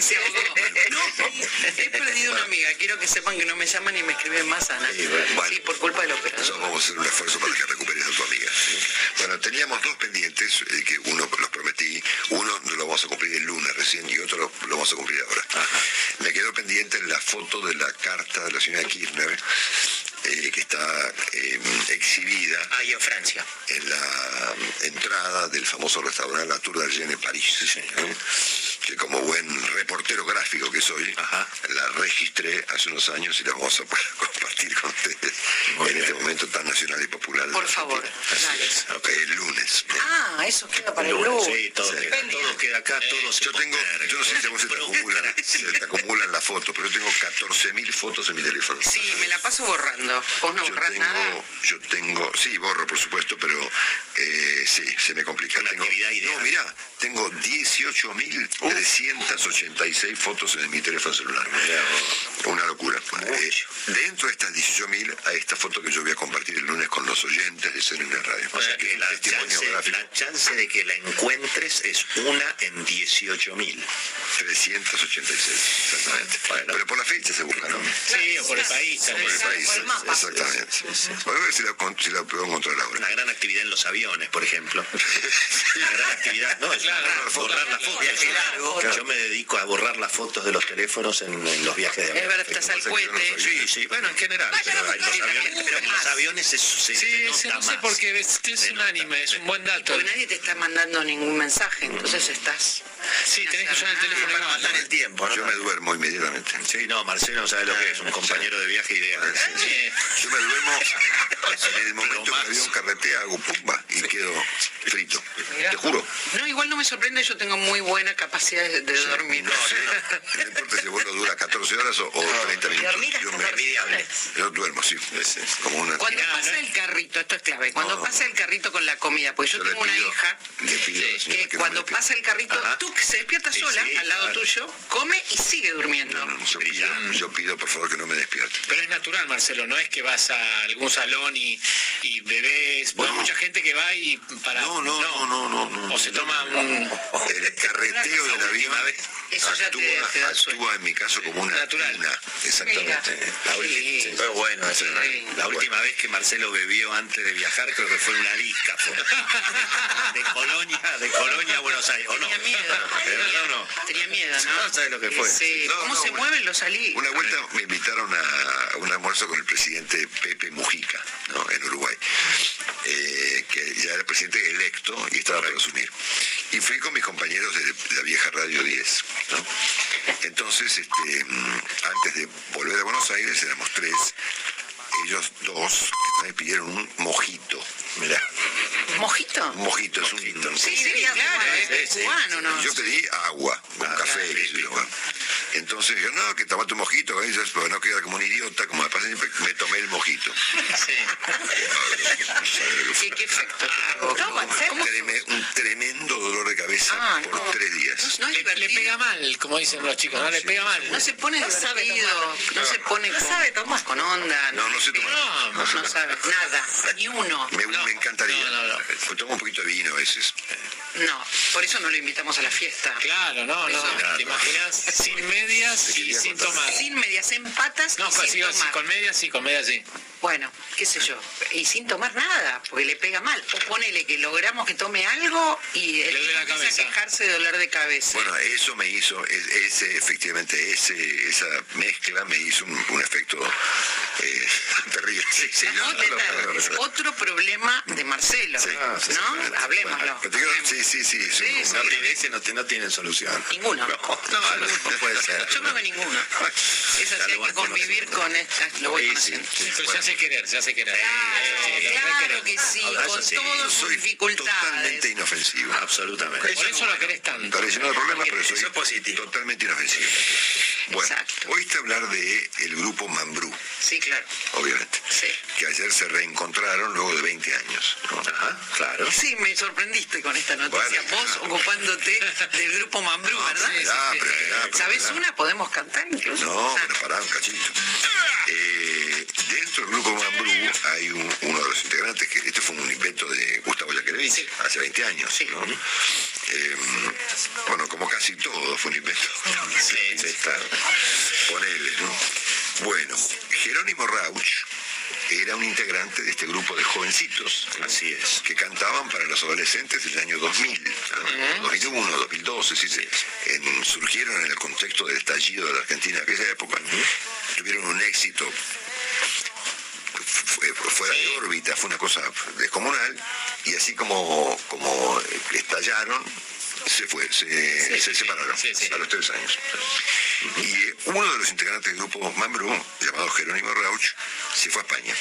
Se ahogó. No, he perdido una amiga. Quiero que sepan que no me llaman ni me escriben más, Ana. Sí, por culpa del operador. Vamos a hacer un esfuerzo para que recuperes a tu amiga. Bueno, teníamos dos pendientes, eh, que uno los prometí, uno lo vamos a cumplir el lunes recién y otro lo, vamos a cumplir ahora. Me quedó pendiente la foto de la carta de la señora Kirchner eh, que está em, exhibida Ahí en Francia. en la entrada del famoso restaurante La Tour d'Argent en París. ¿eh? Que como buen reportero gráfico que soy, la registré hace unos años y la vamos a compartir con ustedes en este momento tan nacional y popular. Por favor, dale. el lunes. Ah, eso queda para el lunes. Sí, todo, Queda, todo queda acá, todo se Yo tengo, yo no sé si se te acumulan, se te acumulan las fotos, pero yo tengo 14.000 fotos en mi teléfono. Sí, me la paso borrando. ¿Vos no yo borrás tengo, nada? Yo tengo, sí, borro por supuesto, pero eh, sí, se me complica. Tengo, no, mirá, tengo 18.386 fotos en mi teléfono celular. Una locura. Eh, dentro de estas 18.000 hay esta foto que yo voy a compartir el lunes con los oyentes de la Radio. O sea que la chance, la chance de que la encuentres es una en 18.000. 386, exactamente. Pero por la fecha se busca, ¿no? Sí, o por el país. Por el país, exactamente. Voy a ver si la, si la puedo encontrar ahora. Una gran actividad en los aviones, por ejemplo. actividad, no, es borrar las fotos. Viaje largo. Yo me dedico a borrar las fotos de los teléfonos en, en los viajes de Es avión. verdad, estás al cohete. Sí, sí, bueno, en general, pero hay los aviones, pero en los aviones se, se, Sí, se no sé más. por qué, es, es un anime, es un buen dato. Porque nadie te está mandando ningún mensaje, entonces estás. Sí, tenés que usar el teléfono para matar el tiempo. Yo me duermo inmediatamente. Sí, no, Marcelo no sabe lo que es, un compañero de viaje ideal. Yo me duermo en el momento que el avión carretea, hago pumba y quedo frito. Te juro. No, igual no me sorprende, yo tengo muy buena capacidad de, de dormir. No, no, no importa si el vuelo dura 14 horas o, o 30 minutos. Yo, me, yo duermo, sí. Es, es como una... Cuando pasa el carrito, esto es clave, cuando pasa el carrito con la comida, porque yo, tengo una hija pido que que no cuando pasa el carrito, tú que se despierta Sí, sola sí, al lado claro. tuyo, come y sigue durmiendo. Yo pido, yo pido, por favor, que no me despierte. Pero es natural, Marcelo, no es que vas a algún salón y, y bebés. Bueno, hay mucha gente que va y para. No, no, no, no, no, no. O se toma un. El carreteo del avión Eso ya actúa, te- te da actúa en mi caso como una tuna. Exactamente. La, sí, bueno ¿no? La última vez que Marcelo bebió antes de viajar creo que fue una disca. De Colonia, de Colonia a Buenos Aires. ¿O no? Tenía miedo. ¿De verdad o no? Tenía miedo, ¿no? No sabes lo que fue. Sí. No, ¿Cómo no, se una- mueven los salí? Una vuelta me invitaron a un almuerzo con el presidente Pepe Mujica, ¿no? en Uruguay, eh, que ya era presidente electo y estaba para asumir. Y fui con mis compañeros de la vieja Radio 10. ¿no? Entonces, este, mm, antes de volver a Buenos Aires, éramos tres, ellos dos me pidieron un mojito. Mirá, ¿Mojito? un mojito es un... Sí, sí, claro, es cubano, ¿no? Yo pedí agua con café. yo, bueno. Entonces yo, no, que tomate un mojito, ¿eh? Yo, para no quedar como un idiota, como me pasa siempre, me tomé el mojito. ¿Qué, qué efecto? Un, treme- un tremendo dolor de cabeza Ah, por no. tres días. No es Le, pega mal, como dicen los chicos, no le pega mal. No se pone divertido, no se pone con, con onda. No, no sé tomar. No, No No tomar. sabe nada, ni uno. Me, me encantaría. no, no, no. Pues tomo un poquito de vino a veces. No, por eso no lo invitamos a la fiesta. Claro, no, no. ¿Te imaginas? Sin medias y sin tomar. Sin medias, en patas No, y con, sin sí, sí, tomar. con medias sí, con medias sí. Bueno, qué sé yo, y sin tomar nada, porque le pega mal. O ponele que logramos que tome algo y él empieza a quejarse de dolor de cabeza. Bueno, eso me hizo, es- ese, efectivamente, ese, esa mezcla me hizo un, un efecto eh, terrible. Sí, sí, no otro problema de Marcelo, Sí, sí, sí, ¿no? Hablemoslo. Digo, sí, sí, sí. es un- No, ese no, tienen solución. Ninguno. No, puede ser. Yo creo que ninguno. Es así, hay que convivir con estas, lo voy conociendo. Hace querer, se hace querer. Claro que sí, Ahora, con todas sus dificultades. totalmente inofensivo. Absolutamente. Por eso lo querés tanto. Parece no hay problema, pero soy Eso es positivo. totalmente inofensivo. Bueno, Exacto. oíste hablar de el grupo Mambrú, Sí, claro. obviamente, Sí. que ayer se reencontraron luego de 20 años. ¿no? Ajá, claro. Sí, me sorprendiste con esta noticia. Bueno. Vos ocupándote del grupo Mambrú, ¿verdad? Pero esperá, pero ¿Sabés una? ¿Podemos cantar incluso? No, Ah, pero pará un cachito. Eh, dentro del grupo Mambrú hay un- uno de los integrantes, que este fue un invento de Gustavo Yaquerevich hace 20 años. ¿no? Eh, bueno, como casi todo fue un invento. Sí, sí, claro. Ponele, ¿no? Bueno, Jerónimo Rauch era un integrante de este grupo de jovencitos, así es, que cantaban para los adolescentes del año 2000, ¿no? 2001, 2012, es decir, en- surgieron en el contexto del estallido de la Argentina de aquella época, tuvieron un éxito fue- fuera de órbita, fue una cosa descomunal, y así como, como estallaron, se fue, se, se separaron a los tres años. Y uno de los integrantes del grupo Mambrú, llamado Jerónimo Rauch, se fue a España.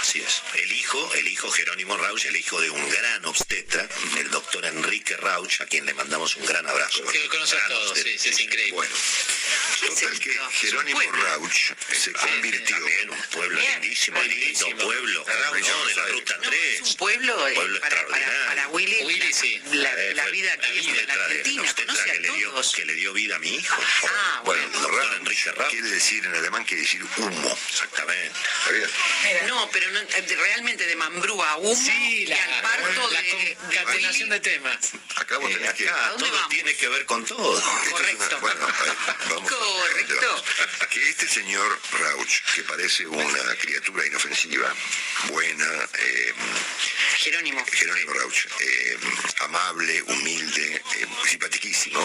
Así es. El hijo, el hijo Jerónimo Rauch, el hijo de un gran obstetra, el doctor Enrique Rauch, a quien le mandamos un gran abrazo. Que lo conoces todos, sí, obstetra. sí, es increíble. Bueno, total que Jerónimo Rauch se convirtió También un pueblo lindísimo, lindo pueblo, ¿no? de la ruta 3. un pueblo, eh, Pueblo para, para, extraordinario. para Willy, Willy, sí. la, Eh, la vida aquí en la Argentina, que a le dio, todos. que le dio vida a mi hijo. Ah, Bueno, el doctor Rauch Enrique Rauch. quiere decir en alemán, quiere decir humo. Exactamente. ¿Está bien? No, pero no, eh, realmente de Mambrú a humo Sí, y la, al parto la de, de concatenación de temas. Acá vos tenés que... Acá todo vamos? tiene que ver con todo. Esto es una- Correcto. bueno, vamos. Correcto. Que este señor Rauch, que parece una criatura inofensiva, buena, eh, Jerónimo. Jerónimo Rauch, eh, amable, humilde, eh, simpatiquísimo,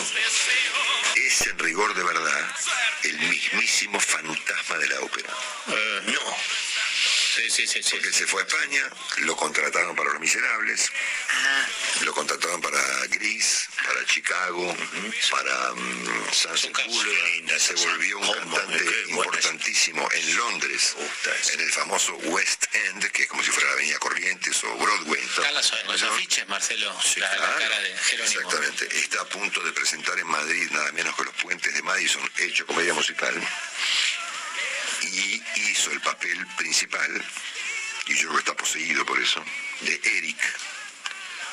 es en rigor de verdad el mismísimo fantasma de la ópera. Eh, no. Sí, sí, sí, sí. Porque él se fue a España, lo contrataron para Los Miserables, Ah, lo contrataron para Gris, para Chicago, para um, se volvió un cantante importantísimo en Londres, en el famoso West End, que es como si fuera la Avenida Corrientes o Broadway. Están los, los afiches, Marcelo, la, la Claro, cara de Jerónimo. Exactamente. Está a punto de presentar en Madrid nada menos que los puentes de Madison, hecho comedia musical. Y hizo el papel principal, y yo creo que está poseído por eso, de Eric,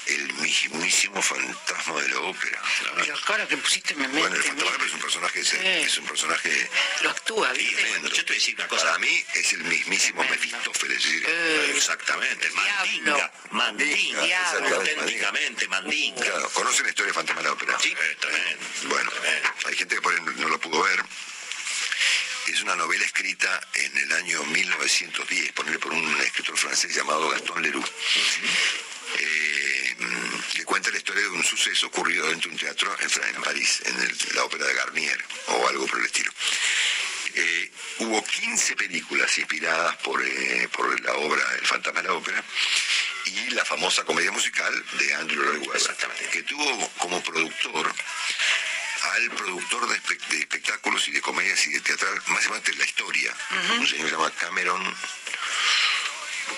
el mismísimo fantasma de la ópera. pero que pusiste me Bueno, el fantasma es un personaje, es, es un personaje Lo actúa, ¿viste? tremendo. Yo te voy a decir una cosa. Para mí es el mismísimo Mefistófeles. es decir, Eh, Exactamente, Mandinga, mandinga, auténticamente mandinga. Claro, ¿conocen la historia de Fantasma de la Ópera? Sí, Bueno, hay gente que por ahí no lo pudo ver. Es una novela escrita en el año 1910, ponerle por un escritor francés llamado Gaston Leroux. Eh, mm, que cuenta la historia de un suceso ocurrido dentro de un teatro en, en París, en el- la ópera de Garnier, o algo por el estilo. Eh, hubo 15 películas inspiradas por, eh, por la obra El fantasma de la ópera y la famosa comedia musical de Andrew Lloyd Webber, que tuvo como productor al productor de, espe- de espectáculos y de comedias y de teatral más importante de la historia, un señor que se llama Cameron,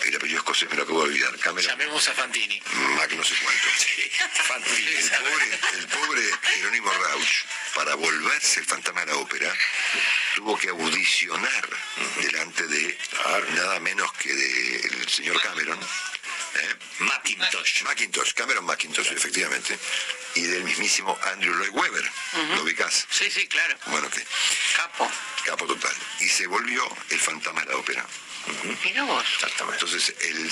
el apellido escocés me lo acabo de olvidar, Cameron Llamemos a Fantini. Mac no sé cuánto. El pobre, el pobre Jerónimo Rauch, para volverse el fantasma de la ópera, tuvo que audicionar delante de nada menos que del señor Cameron. ¿Eh? Macintosh. Macintosh, Cameron Macintosh, efectivamente. Y del mismísimo Andrew Lloyd Webber. ¿Lo ubicás? Sí, sí, claro. Bueno, que Capo. capo total. Y se volvió el fantasma de la ópera. Mira vos. Entonces, el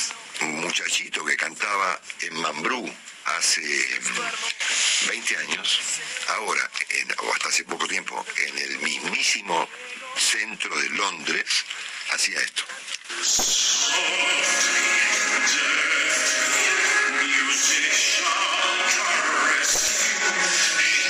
muchachito que cantaba en Mambrú hace mm, 20 años, ahora, en- o hasta hace poco tiempo, en el mismísimo centro de Londres, hacía esto. Magic, music shall caress you.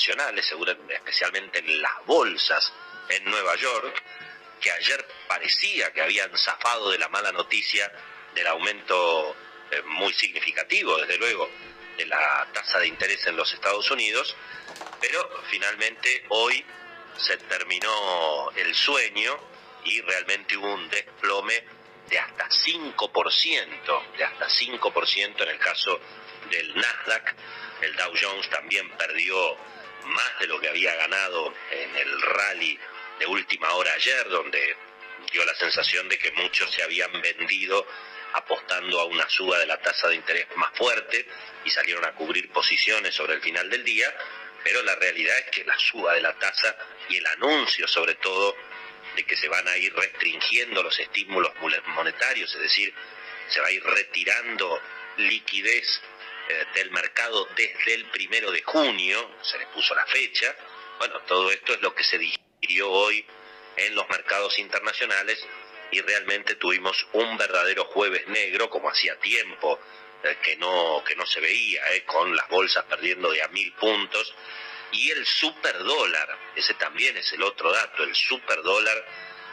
Internacionales, especialmente en las bolsas en Nueva York, que ayer parecía que habían zafado de la mala noticia del aumento eh, muy significativo, desde luego, de la tasa de interés en los Estados Unidos, pero finalmente hoy se terminó el sueño y realmente hubo un desplome de hasta 5%, de hasta 5% en el caso del Nasdaq. El Dow Jones también perdió más de lo que había ganado en el rally de última hora ayer, donde dio la sensación de que muchos se habían vendido apostando a una suba de la tasa de interés más fuerte y salieron a cubrir posiciones sobre el final del día, pero la realidad es que la suba de la tasa y el anuncio sobre todo de que se van a ir restringiendo los estímulos monetarios, es decir, se va a ir retirando liquidez del mercado desde el primero de junio, se le puso la fecha. Bueno, todo esto es lo que se digirió hoy en los mercados internacionales y realmente tuvimos un verdadero jueves negro como hacía tiempo eh, que no que no se veía, eh, con las bolsas perdiendo de a mil puntos y el superdólar, ese también es el otro dato, el superdólar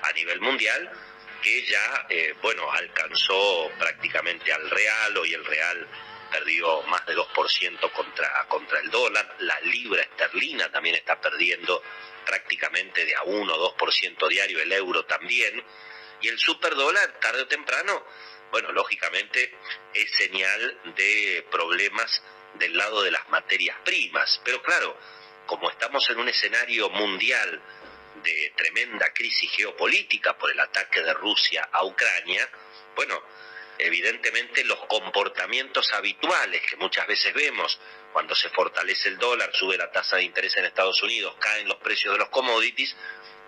a nivel mundial que ya, eh, bueno, alcanzó prácticamente al real, hoy el real perdió más de 2% contra, contra el dólar, la libra esterlina también está perdiendo prácticamente de a 1 o 2% diario, el euro también, y el superdólar tarde o temprano, bueno, lógicamente es señal de problemas del lado de las materias primas, pero claro, como estamos en un escenario mundial de tremenda crisis geopolítica por el ataque de Rusia a Ucrania, bueno, evidentemente los comportamientos habituales que muchas veces vemos cuando se fortalece el dólar, sube la tasa de interés en Estados Unidos, caen los precios de los commodities,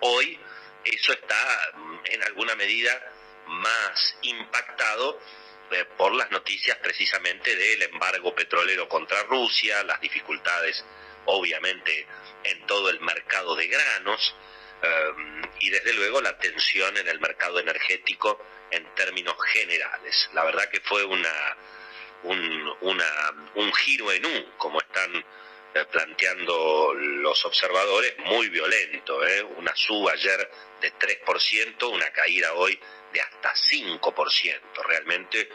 hoy eso está mm, en alguna medida más impactado eh, por las noticias precisamente del embargo petrolero contra Rusia, las dificultades obviamente en todo el mercado de granos eh, y desde luego la tensión en el mercado energético en términos generales. La verdad que fue una, un, un giro en U, como están eh, planteando los observadores, muy violento. ¿eh? Una suba ayer de 3%, una caída hoy de hasta 5%. Realmente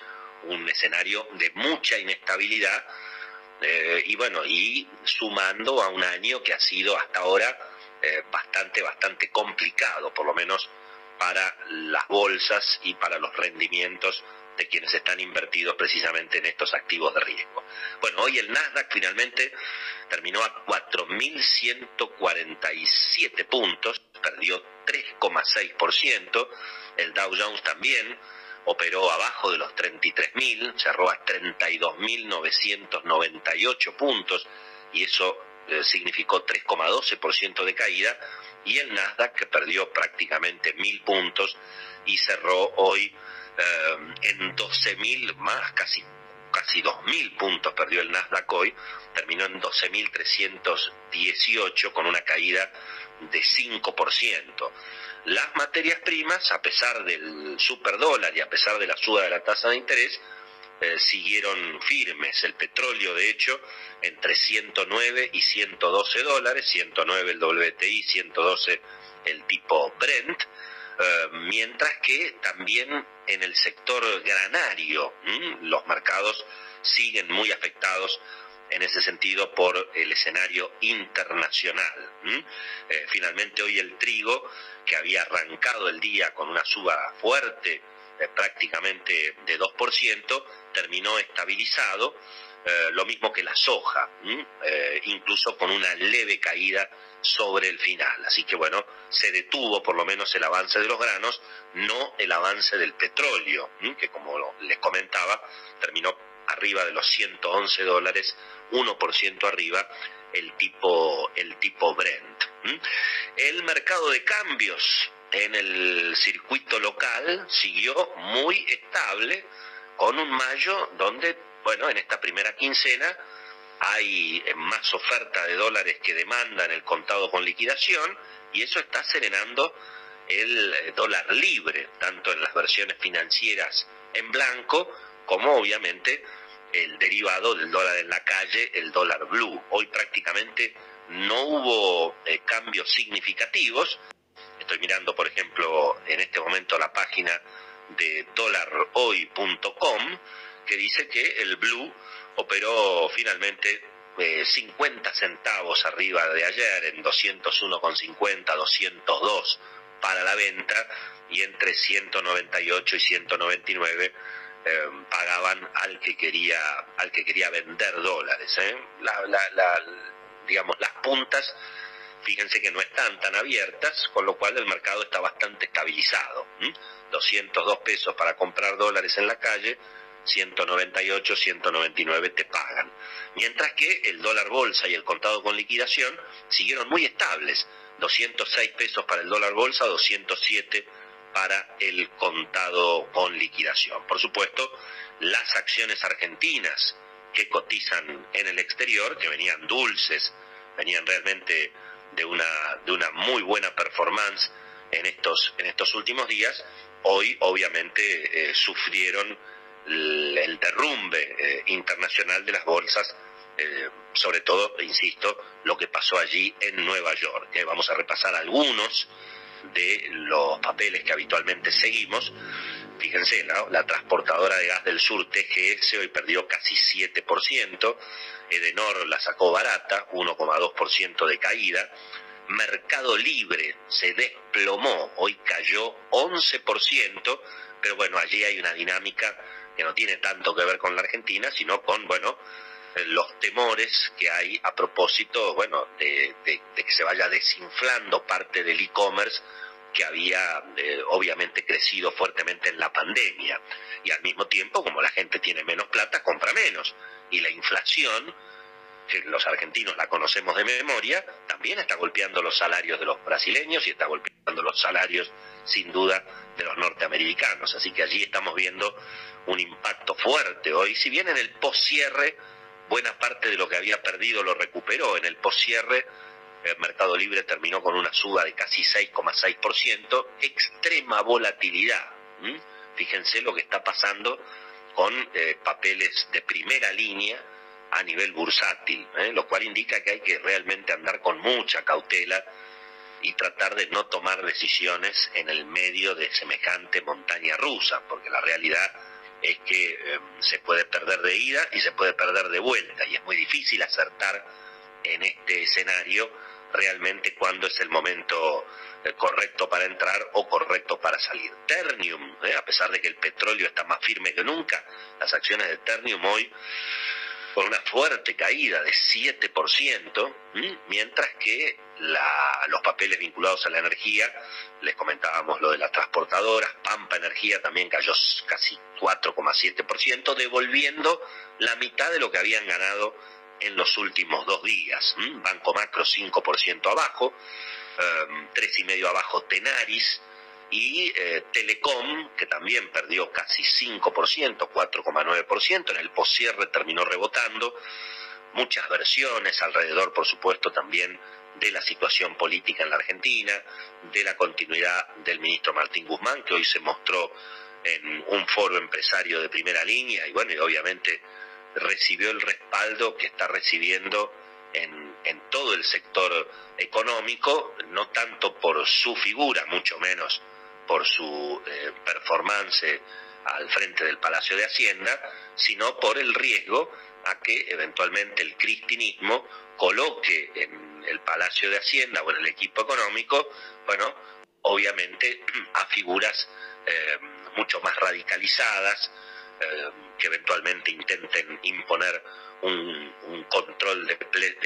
un escenario de mucha inestabilidad. Eh, y bueno, y sumando a un año que ha sido hasta ahora bastante, bastante complicado, por lo menos para las bolsas y para los rendimientos de quienes están invertidos precisamente en estos activos de riesgo. Bueno, hoy el Nasdaq finalmente terminó a 4.147 puntos, perdió 3,6%, el Dow Jones también operó abajo de los 33.000, cerró a 32.998 puntos y eso eh, significó 3,12% de caída y el Nasdaq que perdió prácticamente mil puntos y cerró hoy eh, en 12.000 más, casi casi 2.000 puntos perdió el Nasdaq hoy, terminó en 12.318 con una caída de 5%. Las materias primas, a pesar del superdólar y a pesar de la suba de la tasa de interés, eh, siguieron firmes. El petróleo, de hecho, entre 109 y 112 dólares, 109 el WTI, 112 el tipo Brent, eh, mientras que también en el sector granario los mercados siguen muy afectados en ese sentido por el escenario internacional. Eh, finalmente hoy el trigo, que había arrancado el día con una suba fuerte, prácticamente de 2%, terminó estabilizado, eh, lo mismo que la soja, eh, incluso con una leve caída sobre el final. Así que bueno, se detuvo por lo menos el avance de los granos, no el avance del petróleo, que como les comentaba, terminó arriba de los 111 dólares, 1% arriba el tipo, el tipo Brent. El mercado de cambios en el circuito local siguió muy estable con un mayo donde, bueno, en esta primera quincena hay más oferta de dólares que demanda en el contado con liquidación y eso está serenando el dólar libre, tanto en las versiones financieras en blanco como obviamente el derivado del dólar en la calle, el dólar blue. Hoy prácticamente no hubo eh, cambios significativos, Estoy mirando, por ejemplo, en este momento la página de dólarhoy.com que dice que el blue operó finalmente 50 eh, centavos arriba de ayer en 201,50, 202 para la venta y entre 198 y 199 eh, pagaban al que quería al que quería vender dólares. ¿eh? digamos las puntas fíjense que no están tan abiertas, con lo cual el mercado está bastante estabilizado. 202 pesos para comprar dólares en la calle, 198, 199 te pagan. Mientras que el dólar bolsa y el contado con liquidación siguieron muy estables, 206 pesos para el dólar bolsa, 207 para el contado con liquidación. Por supuesto, las acciones argentinas que cotizan en el exterior, que venían dulces, venían realmente de una, de una muy buena performance en estos, en estos últimos días, hoy obviamente eh, sufrieron el, derrumbe eh, internacional de las bolsas, eh, sobre todo, insisto, lo que pasó allí en Nueva York. vamos a repasar algunos de los papeles que habitualmente seguimos. Fíjense, la transportadora de gas del sur, TGS, hoy perdió casi 7%, Edenor la sacó barata, 1,2% de caída, Mercado Libre se desplomó, hoy cayó 11%, pero bueno, allí hay una dinámica que no tiene tanto que ver con la Argentina, sino con, bueno, los temores que hay a propósito, bueno, de, que se vaya desinflando parte del e-commerce que había eh, obviamente crecido fuertemente en la pandemia. Y al mismo tiempo, como la gente tiene menos plata, compra menos. Y la inflación, que los argentinos la conocemos de memoria, también está golpeando los salarios de los brasileños y está golpeando los salarios, sin duda, de los norteamericanos. Así que allí estamos viendo un impacto fuerte hoy. Si bien en el poscierre, buena parte de lo que había perdido lo recuperó, en el poscierre el Mercado Libre terminó con una suba de casi 6,6%, extrema volatilidad. Fíjense lo que está pasando con eh, papeles de primera línea a nivel bursátil, ¿eh? lo cual indica que hay que realmente andar con mucha cautela y tratar de no tomar decisiones en el medio de semejante montaña rusa, porque la realidad es que eh, se puede perder de ida y se puede perder de vuelta, y es muy difícil acertar en este escenario realmente cuándo es el momento eh, correcto para entrar o correcto para salir. Ternium, eh, a pesar de que el petróleo está más firme que nunca, las acciones de Ternium hoy con una fuerte caída de 7%, mientras que los papeles vinculados a la energía, les comentábamos lo de las transportadoras, Pampa Energía también cayó casi 4,7%, devolviendo la mitad de lo que habían ganado en los últimos dos días. Banco Macro 5% abajo, um, 3,5% abajo Tenaris y eh, Telecom, que también perdió casi 5%, 4,9%, en el poscierre terminó rebotando. Muchas versiones alrededor, por supuesto, también de la situación política en la Argentina, de la continuidad del ministro Martín Guzmán, que hoy se mostró en un foro empresario de primera línea y bueno, y obviamente recibió el respaldo que está recibiendo en, todo el sector económico, no tanto por su figura, mucho menos por su eh, performance al frente del Palacio de Hacienda, sino por el riesgo a que eventualmente el cristinismo coloque en el Palacio de Hacienda o en el equipo económico, bueno, obviamente a figuras eh, mucho más radicalizadas, eh, que eventualmente intenten imponer un, control de,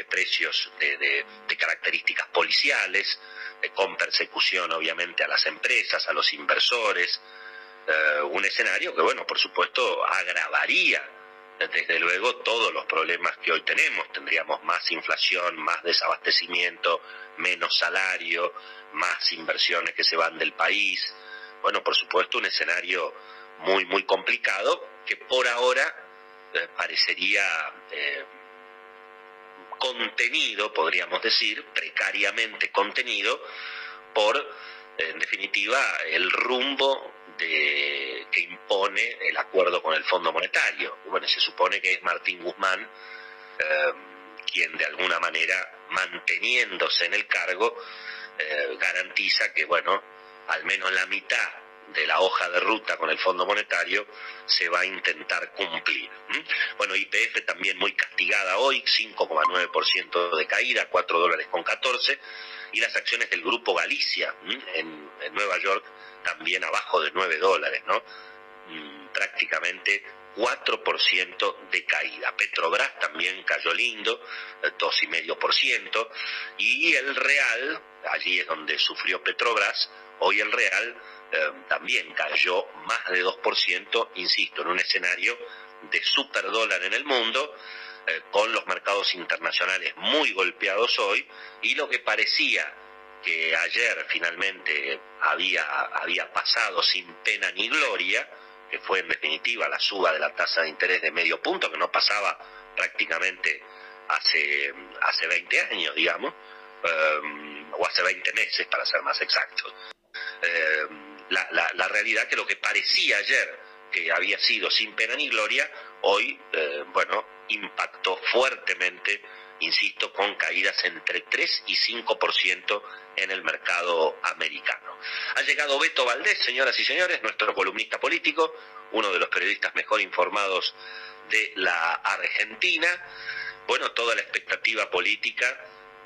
precios de, características policiales, con persecución obviamente a las empresas, a los inversores, eh, un escenario que, bueno, por supuesto agravaría desde luego todos los problemas que hoy tenemos. Tendríamos más inflación, más desabastecimiento, menos salario, más inversiones que se van del país. Bueno, por supuesto, un escenario muy, muy complicado que por ahora eh, parecería eh, contenido, podríamos decir, precariamente contenido, por, en definitiva, el rumbo que impone el acuerdo con el Fondo Monetario. Bueno, se supone que es Martín Guzmán eh, quien de alguna manera, manteniéndose en el cargo, garantiza que, bueno, al menos la mitad de la hoja de ruta con el Fondo Monetario se va a intentar cumplir. Bueno, IPF también muy castigada hoy, 5,9% de caída, 4 dólares con 14, y las acciones del Grupo Galicia en, Nueva York también abajo de 9 dólares, ¿no? Mm, prácticamente 4% de caída. Petrobras también cayó lindo, 2,5%, y el Real, allí es donde sufrió Petrobras, hoy el Real eh, también cayó más de 2%, insisto, en un escenario de superdólar en el mundo, eh, con los mercados internacionales muy golpeados hoy, y lo que parecía que ayer finalmente había, había pasado sin pena ni gloria, que fue en definitiva la suba de la tasa de interés de medio punto, que no pasaba prácticamente hace, hace 20 años, digamos, eh, o hace 20 meses para ser más exactos la, la, realidad que lo que parecía ayer que había sido sin pena ni gloria, hoy, eh, bueno, impactó fuertemente insisto, con caídas entre 3 y 5% en el mercado americano. Ha llegado Beto Valdés, señoras y señores, nuestro columnista político, uno de los periodistas mejor informados de la Argentina. Bueno, toda la expectativa política,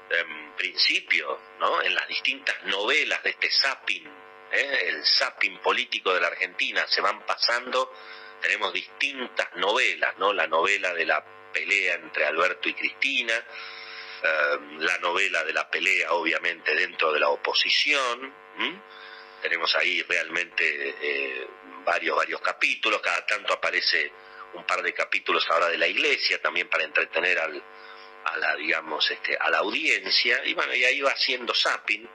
en principio, ¿no? En las distintas novelas de este zapping, ¿eh? el zapping político de la Argentina, se van pasando, tenemos distintas novelas, ¿no? La novela de la pelea entre Alberto y Cristina, eh, la novela de la pelea obviamente dentro de la oposición, tenemos ahí realmente eh, varios, varios capítulos, cada tanto aparece un par de capítulos ahora de la iglesia también para entretener al, a la digamos este, a la audiencia. Y bueno y ahí va haciendo zapping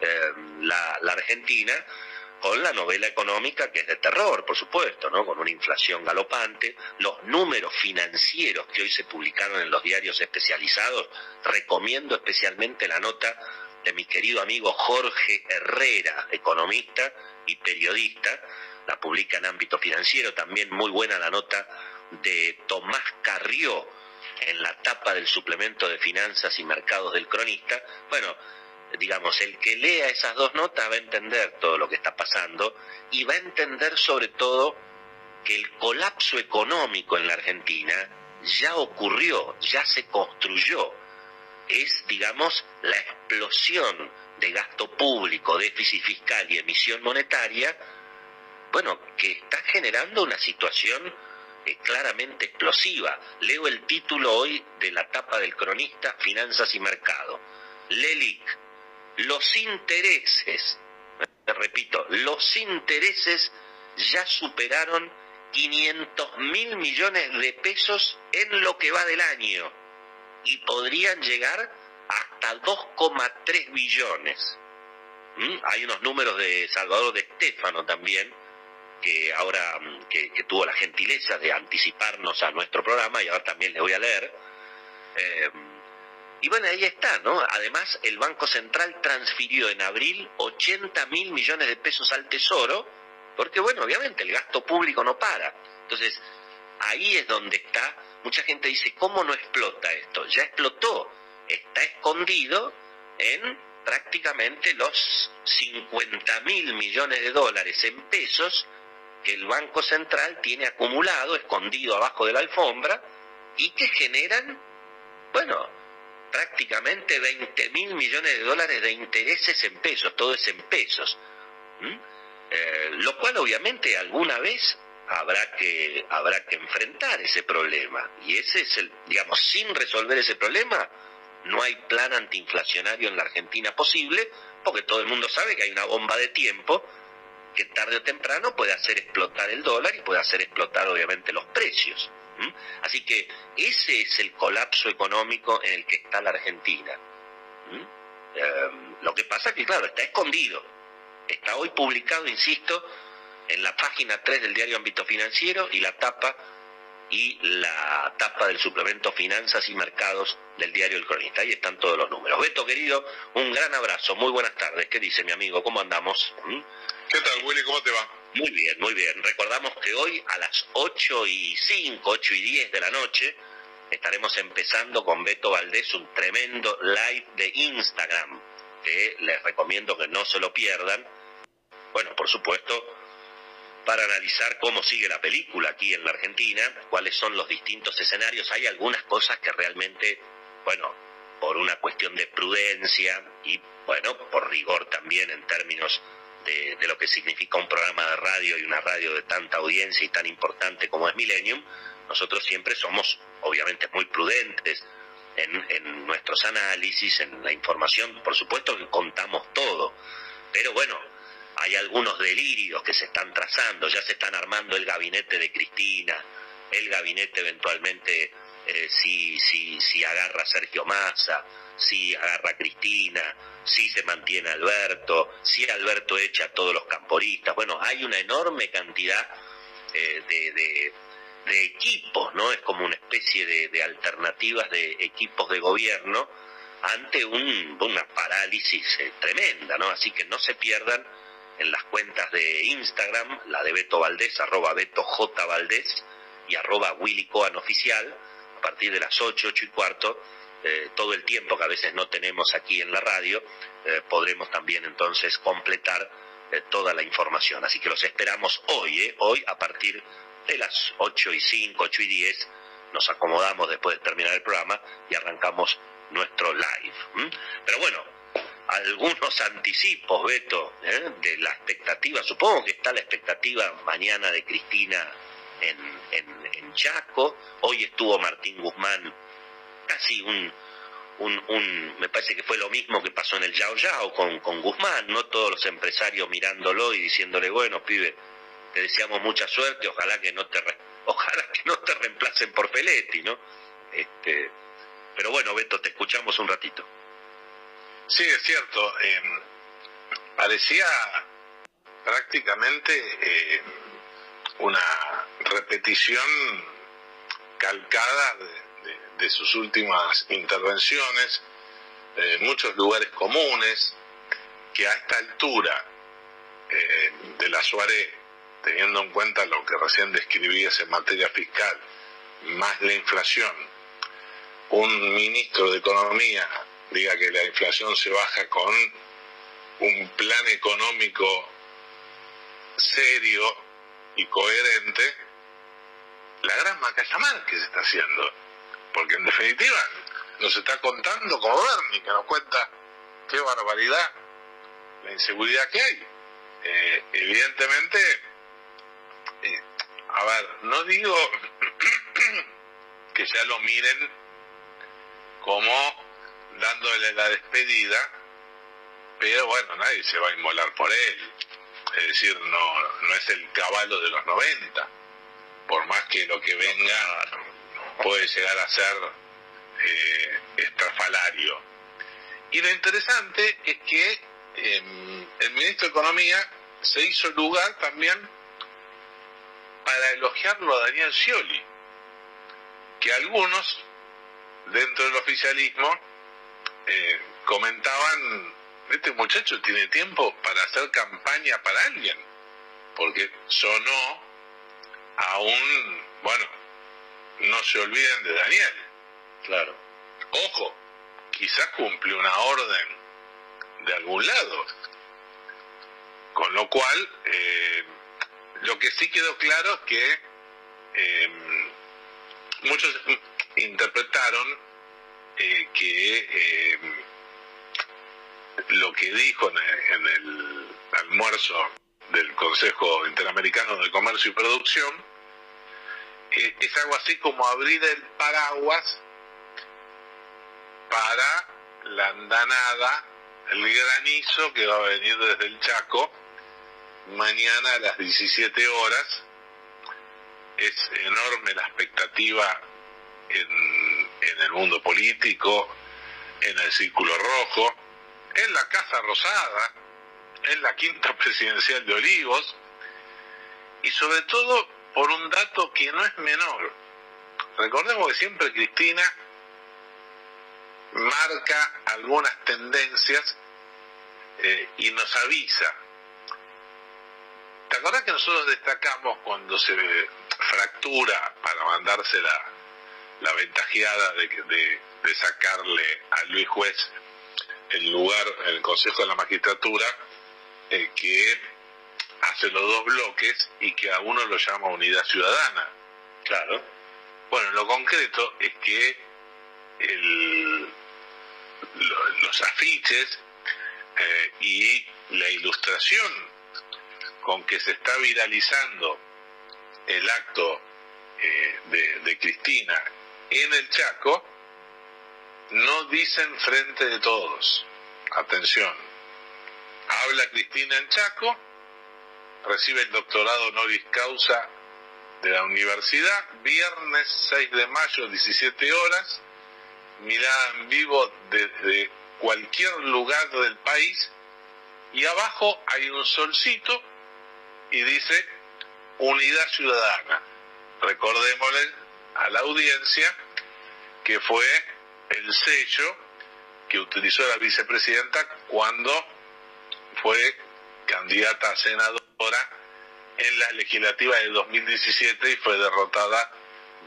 eh, la, la Argentina con la novela económica que es de terror, por supuesto, ¿no? Con una inflación galopante, los números financieros que hoy se publicaron en los diarios especializados, recomiendo especialmente la nota de mi querido amigo Jorge Herrera, economista y periodista, la publica en ámbito financiero, también muy buena la nota de Tomás Carrió en la tapa del suplemento de finanzas y mercados del cronista. Bueno, digamos, el que lea esas dos notas va a entender todo lo que está pasando y va a entender sobre todo que el colapso económico en la Argentina ya ocurrió, ya se construyó. Es, digamos, la explosión de gasto público, déficit fiscal y emisión monetaria, bueno, que está generando una situación eh, claramente explosiva. Leo el título hoy de la tapa del cronista Finanzas y Mercado. LELIC, los intereses, repito, los intereses ya superaron 500 mil millones de pesos en lo que va del año y podrían llegar hasta 2,3 billones. ¿Mm? Hay unos números de Salvador de Estéfano también, que ahora mm, que, tuvo la gentileza de anticiparnos a nuestro programa y ahora también le voy a leer. Eh, y bueno, ahí está, ¿no? Además, el Banco Central transfirió en abril 80 mil millones de pesos al Tesoro, porque bueno, obviamente el gasto público no para. Entonces, ahí es donde está, mucha gente dice, ¿cómo no explota esto? Ya explotó, está escondido en prácticamente los 50 mil millones de dólares en pesos que el Banco Central tiene acumulado, escondido abajo de la alfombra, y que generan, bueno, prácticamente 20 mil millones de dólares de intereses en pesos, todo es en pesos. Eh, lo cual obviamente alguna vez habrá que, habrá que enfrentar ese problema. Y ese es el, digamos, sin resolver ese problema, no hay plan antiinflacionario en la Argentina posible, porque todo el mundo sabe que hay una bomba de tiempo que tarde o temprano puede hacer explotar el dólar y puede hacer explotar obviamente los precios. Así que ese es el colapso económico en el que está la Argentina. Em, lo que pasa es que, claro, está escondido. Está hoy publicado, insisto, en la página 3 del diario Ámbito Financiero y la tapa y la tapa del suplemento Finanzas y Mercados del diario El Cronista. Ahí están todos los números. Beto, querido, un gran abrazo, muy buenas tardes. ¿Qué dice mi amigo? ¿Cómo andamos? ¿Qué tal, Willy? ¿Cómo te va? Muy bien, muy bien. Recordamos que hoy a las 8 y 5, 8 y 10 de la noche estaremos empezando con Beto Valdés un tremendo live de Instagram que les recomiendo que no se lo pierdan. Bueno, por supuesto, para analizar cómo sigue la película aquí en la Argentina, cuáles son los distintos escenarios. Hay algunas cosas que realmente, bueno, por una cuestión de prudencia y, bueno, por rigor también en términos de, lo que significa un programa de radio y una radio de tanta audiencia y tan importante como es Millennium, nosotros siempre somos obviamente muy prudentes en, nuestros análisis, en la información, por supuesto que contamos todo, pero bueno, hay algunos delirios que se están trazando, ya se están armando el gabinete de Cristina, el gabinete eventualmente eh, si, si, si agarra Sergio Massa, si agarra Cristina, si se mantiene Alberto, si Alberto echa a todos los camporistas. Bueno, hay una enorme cantidad eh, de, equipos, ¿no? Es como una especie de, alternativas de equipos de gobierno ante una parálisis eh, tremenda, ¿no? Así que no se pierdan en las cuentas de Instagram, la de Beto Valdés, arroba Beto J. Valdés y arroba Willy Coan Oficial, a partir de las 8, 8 y cuarto, eh, todo el tiempo que a veces no tenemos aquí en la radio, eh, podremos también entonces completar eh, toda la información. Así que los esperamos hoy, hoy a partir de las 8 y 5, 8 y 10, nos acomodamos después de terminar el programa y arrancamos nuestro live. Pero bueno, algunos anticipos, Beto, de la expectativa, supongo que está la expectativa mañana de Cristina en, en Chaco, hoy estuvo Martín Guzmán casi un, un, me parece que fue lo mismo que pasó en el Yao Yao con, con Guzmán, no todos los empresarios mirándolo y diciéndole, bueno, pibe, te deseamos mucha suerte, ojalá que no te ojalá que no te reemplacen por Peletti, ¿no? Este, pero bueno, Beto, te escuchamos un ratito. Sí, es cierto. Em, parecía prácticamente eh, una repetición calcada de, de sus últimas intervenciones, eh, muchos lugares comunes, que a esta altura eh, de la Suárez, teniendo en cuenta lo que recién describías en materia fiscal, más la inflación, un ministro de Economía diga que la inflación se baja con un plan económico serio y coherente, la gran macayamán que se está haciendo porque en definitiva nos está contando como Bernie, que nos cuenta qué barbaridad la inseguridad que hay. Eh, evidentemente, eh, a ver, no digo que ya lo miren como dándole la despedida, pero bueno, nadie se va a inmolar por él. Es decir, no, no es el caballo de los 90, por más que lo que venga puede llegar a ser eh, estrafalario. Y lo interesante es que em, el ministro de Economía se hizo lugar también para elogiarlo a Daniel Scioli, que algunos dentro del oficialismo eh, comentaban, este muchacho tiene tiempo para hacer campaña para alguien, porque sonó a un, bueno, no se olviden de Daniel. Claro. Ojo, quizás cumplió una orden de algún lado. Con lo cual, eh, lo que sí quedó claro es que eh, muchos interpretaron eh, que lo que dijo en el almuerzo del Consejo Interamericano de Comercio y Producción es algo así como abrir el paraguas para la andanada, el granizo que va a venir desde el Chaco mañana a las 17 horas. Es enorme la expectativa en, el mundo político, en el Círculo Rojo, en la Casa Rosada, en la Quinta Presidencial de Olivos y sobre todo por un dato que no es menor. Recordemos que siempre Cristina marca algunas tendencias eh, y nos avisa. ¿Te acordás que nosotros destacamos cuando se fractura para mandarse la, la ventajeada de, de, sacarle a Luis Juez el lugar en el Consejo de la Magistratura, eh, que hace los dos bloques y que a uno lo llama unidad ciudadana. Claro. Bueno, lo concreto es que el, los afiches eh, y la ilustración con que se está viralizando el acto eh, de, de Cristina en el Chaco no dicen frente de todos. Atención. Habla Cristina en Chaco recibe el doctorado honoris causa de la universidad, viernes 6 de mayo, 17 horas, mirada en vivo desde cualquier lugar del país, y abajo hay un solcito y dice Unidad Ciudadana. Recordémosle a la audiencia que fue el sello que utilizó la vicepresidenta cuando fue candidata a en la legislativa de 2017 y fue derrotada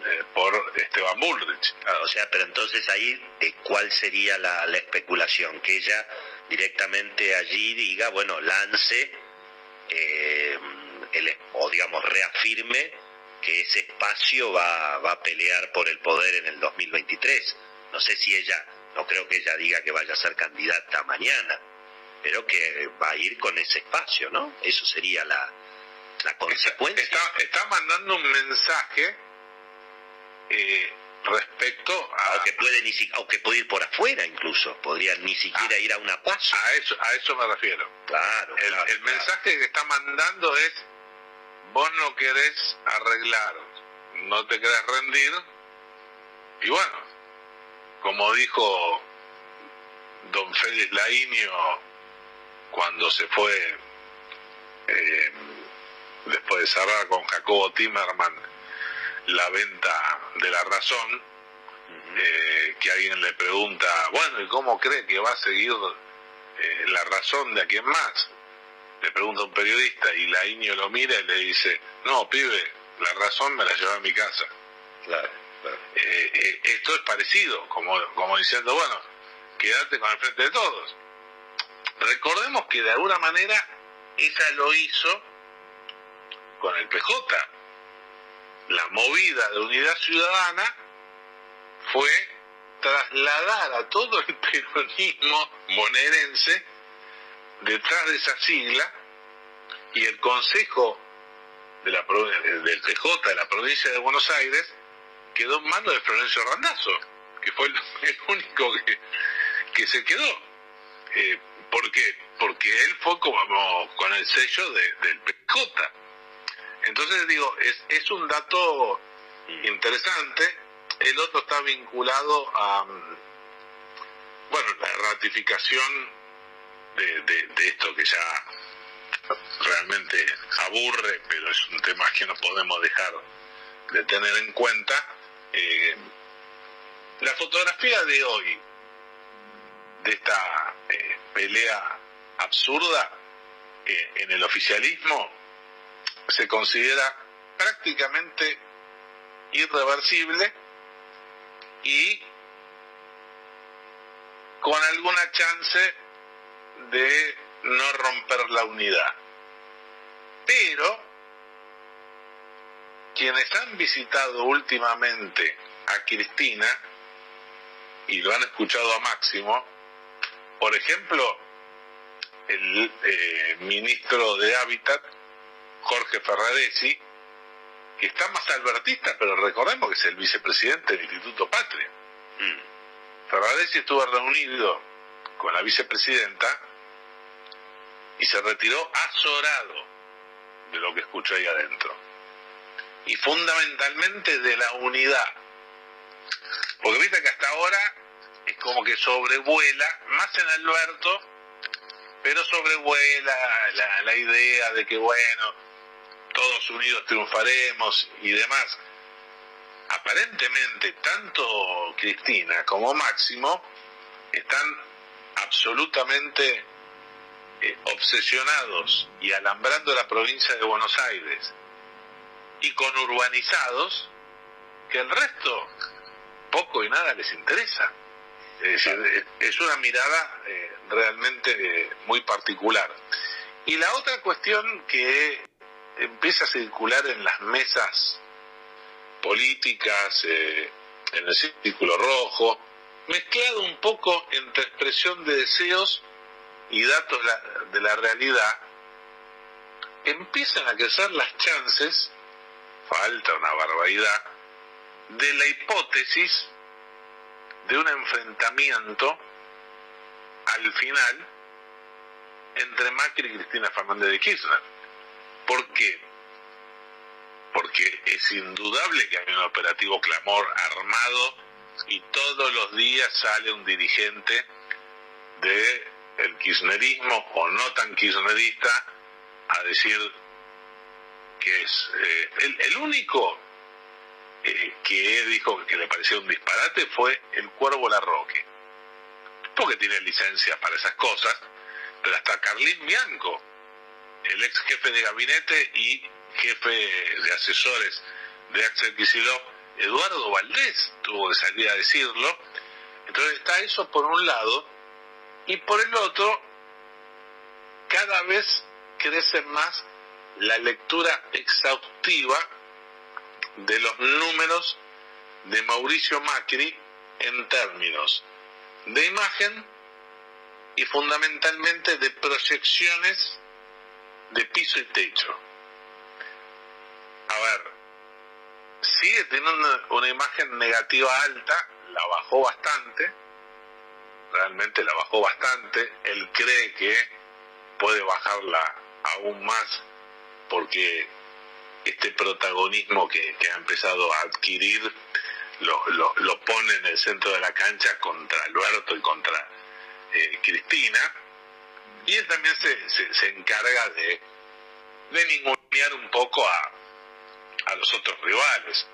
eh, por Esteban Bullrich. Ah, o sea, pero entonces ahí, ¿cuál sería la, especulación? Que ella directamente allí diga, bueno, lance eh, el, o digamos reafirme que ese espacio va, va a pelear por el poder en el 2023. No sé si ella, no creo que ella diga que vaya a ser candidata mañana, pero que va a ir con ese espacio, ¿no? Eso sería la, la consecuencia. Está, está mandando un mensaje eh, respecto a... que puede ni o que puede ir por afuera incluso, podría ni siquiera ir a una paso. A eso, a eso me refiero. Claro. El, mensaje que está mandando es, vos no querés arreglar, no te querés rendir, y bueno, como dijo don Félix Lainio cuando se fue eh, después de cerrar con Jacobo Timerman la venta de la razón, eh, que alguien le pregunta, bueno, ¿y cómo cree que va a seguir eh, la razón de a quién más? Le pregunta un periodista y la Iño lo mira y le dice, no, pibe, la razón me la lleva a mi casa. Claro, eh, esto es parecido, como, como diciendo, bueno, quédate con el frente de todos. Recordemos que de alguna manera ella lo hizo con el PJ la movida de unidad ciudadana fue trasladar a todo el peronismo bonaerense detrás de esa sigla y el Consejo de la, del PJ de la provincia de Buenos Aires quedó en manos de Florencio Randazzo, que fue el, único que, se quedó. Eh, ¿Por qué? Porque él fue como con el sello del PJ. Entonces digo, es, un dato interesante. El otro está vinculado a, bueno, la ratificación de, esto que ya realmente aburre, pero es un tema que no podemos dejar de tener en cuenta. Eh, la fotografía de hoy, de esta pelea absurda eh, en el oficialismo, se considera prácticamente irreversible y con alguna chance de no romper la unidad. Pero quienes han visitado últimamente a Cristina y lo han escuchado a Máximo, por ejemplo, el eh, ministro de Hábitat Jorge Ferraresi, que está más albertista, pero recordemos que es el vicepresidente del Instituto Patria. Mm. Ferraresi estuvo reunido con la vicepresidenta y se retiró azorado de lo que escuchó ahí adentro. Y fundamentalmente de la unidad. Porque viste que hasta ahora como que sobrevuela, más en Alberto, pero sobrevuela la, idea de que, bueno, todos unidos triunfaremos y demás. Aparentemente, tanto Cristina como Máximo están absolutamente eh, obsesionados y alambrando la provincia de Buenos Aires y con urbanizados que el resto poco y nada les interesa. Es, es una mirada eh, realmente eh, muy particular. Y la otra cuestión que empieza a circular en las mesas políticas, eh, en el círculo rojo, mezclado un poco entre expresión de deseos y datos de la realidad, empiezan a crecer las chances, falta una barbaridad, de la hipótesis de un enfrentamiento al final entre Macri y Cristina Fernández de Kirchner. ¿Por qué? Porque es indudable que hay un operativo clamor armado y todos los días sale un dirigente del el kirchnerismo o no tan kirchnerista a decir que es eh, el, único que dijo que le parecía un disparate fue el Cuervo Larroque porque tiene licencias para esas cosas pero hasta Carlín Bianco el ex jefe de gabinete y jefe de asesores de Axel Kicillof Eduardo Valdés tuvo que salir a decirlo. Entonces está eso por un lado, y por el otro, cada vez crece más la lectura exhaustiva de los números de Mauricio Macri en términos de imagen y fundamentalmente de proyecciones de piso y techo. A ver, sigue teniendo una, imagen negativa alta, la bajó bastante, realmente la bajó bastante, él cree que puede bajarla aún más porque este protagonismo que, ha empezado a adquirir lo, lo, pone en el centro de la cancha contra Alberto y contra eh, Cristina, y él también se, se, encarga de, de ningunear un poco a, a los otros rivales,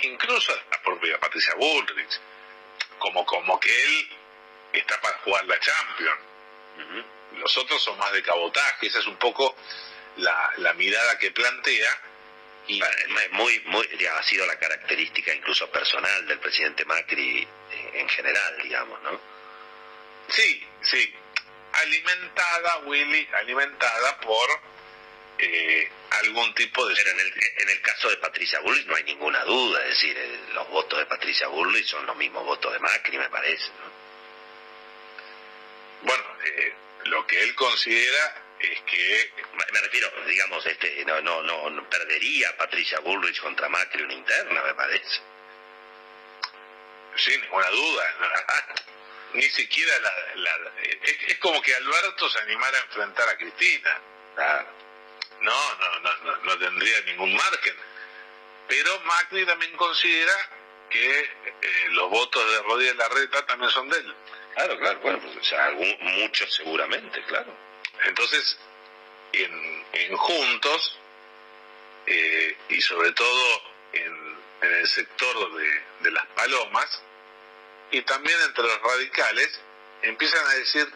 incluso a la propia Patricia Bullrich, como, como que él está para jugar la Champions. Los otros son más de cabotaje, esa es un poco la, la mirada que plantea. Y muy, muy, ha sido la característica incluso personal del presidente Macri en general, digamos, ¿no? Sí, sí. Alimentada, Willy, alimentada por eh, algún tipo de... Pero en el, en el caso de Patricia Bullrich no hay ninguna duda, es decir, los votos de Patricia Bullrich son los mismos votos de Macri, me parece. Bueno, eh, lo que él considera es que... Me refiero, digamos, este, no, no, no, perdería Patricia Bullrich contra Macri una interna, me parece. Sin ninguna duda. Ni siquiera la... es, como que Alberto se animara a enfrentar a Cristina. No, no, no, no, tendría ningún margen. Pero Macri también considera que eh, los votos de Rodríguez Larreta también son de él. Claro, claro, bueno, pues, o sea, algún, muchos seguramente, claro. Entonces, en, Juntos, eh, y sobre todo en, el sector de, de las palomas, y también entre los radicales, empiezan a decir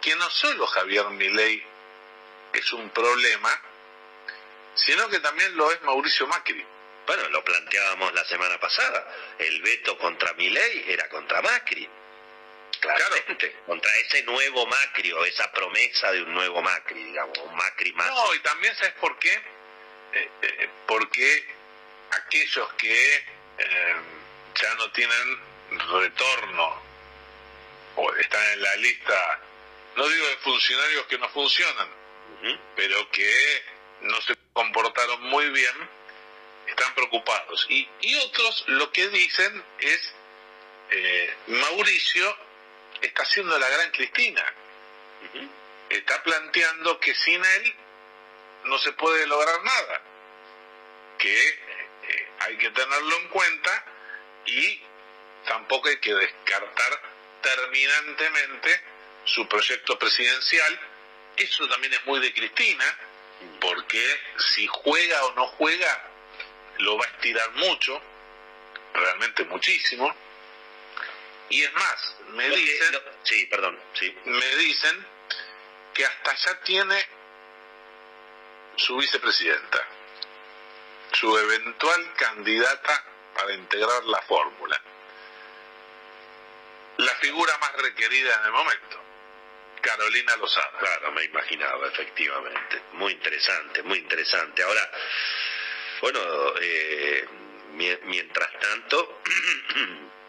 que no solo Javier Milei es un problema, sino que también lo es Mauricio Macri. Bueno, lo planteábamos la semana pasada. El veto contra Milei era contra Macri. Claramente. Contra ese nuevo Macri o esa promesa de un nuevo Macri, digamos, un Macri más. No, y también sabes por qué. Eh, eh, porque aquellos que eh, ya no tienen retorno o están en la lista, no digo de funcionarios que no funcionan, pero que no se comportaron muy bien, están preocupados. Y, y otros lo que dicen es, eh, Mauricio está haciendo la gran Cristina, está planteando que sin él no se puede lograr nada, que eh, hay que tenerlo en cuenta y tampoco hay que descartar terminantemente su proyecto presidencial. Eso también es muy de Cristina, porque si juega o no juega, lo va a estirar mucho, realmente muchísimo. Y es más, me dicen, sí, perdón, sí. me dicen que hasta ya tiene su vicepresidenta, su eventual candidata para integrar la fórmula la figura más requerida en el momento. Carolina Lozada. Claro, me imaginaba, efectivamente. Muy interesante, muy interesante. Ahora, bueno, eh, mientras tanto,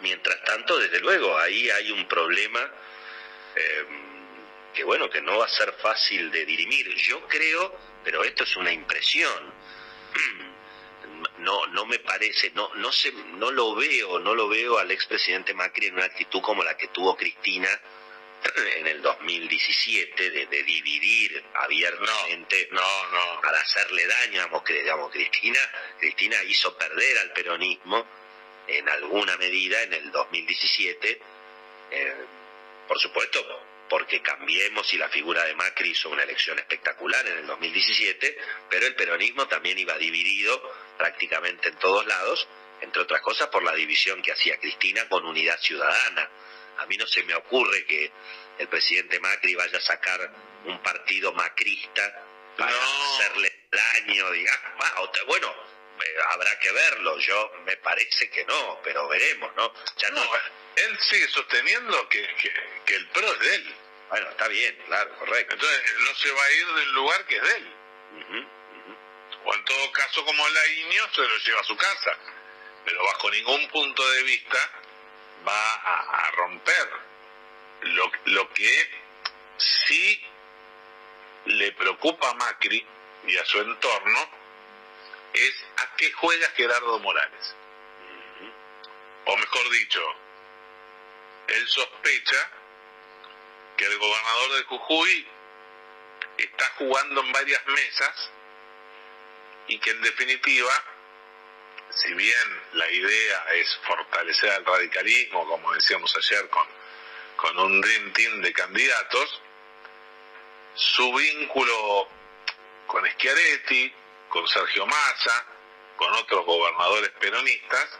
mientras tanto, desde luego, ahí hay un problema eh, que, bueno, que no va a ser fácil de dirimir. Yo creo, pero esto es una impresión, no no me parece, no no sé, no lo veo, no lo veo al expresidente Macri en una actitud como la que tuvo Cristina en el 2017 de, de dividir abiertamente no, no, para hacerle daño, digamos, Cristina, Cristina hizo perder al peronismo en alguna medida en el 2017, eh, por supuesto, porque cambiemos y la figura de Macri hizo una elección espectacular en el 2017, pero el peronismo también iba dividido prácticamente en todos lados, entre otras cosas por la división que hacía Cristina con Unidad Ciudadana. A mí no se me ocurre que el presidente Macri vaya a sacar un partido macrista para hacerle daño, digamos. Bueno, habrá que verlo. Yo me parece que no, pero veremos, ¿no? Ya no, él sigue sosteniendo que, que, el PRO es de él. Bueno, está bien, claro, correcto. Entonces no se va a ir del lugar que es de él. O en todo caso, como la Iño, se lo lleva a su casa. Pero bajo ningún punto de vista va a, romper lo, lo que sí le preocupa a Macri y a su entorno es a qué juega Gerardo Morales. O mejor dicho, él sospecha que el gobernador de Jujuy está jugando en varias mesas y que en definitiva, si bien la idea es fortalecer al radicalismo, como decíamos ayer con, con un Dream Team de candidatos, su vínculo con Schiaretti, con Sergio Massa, con otros gobernadores peronistas,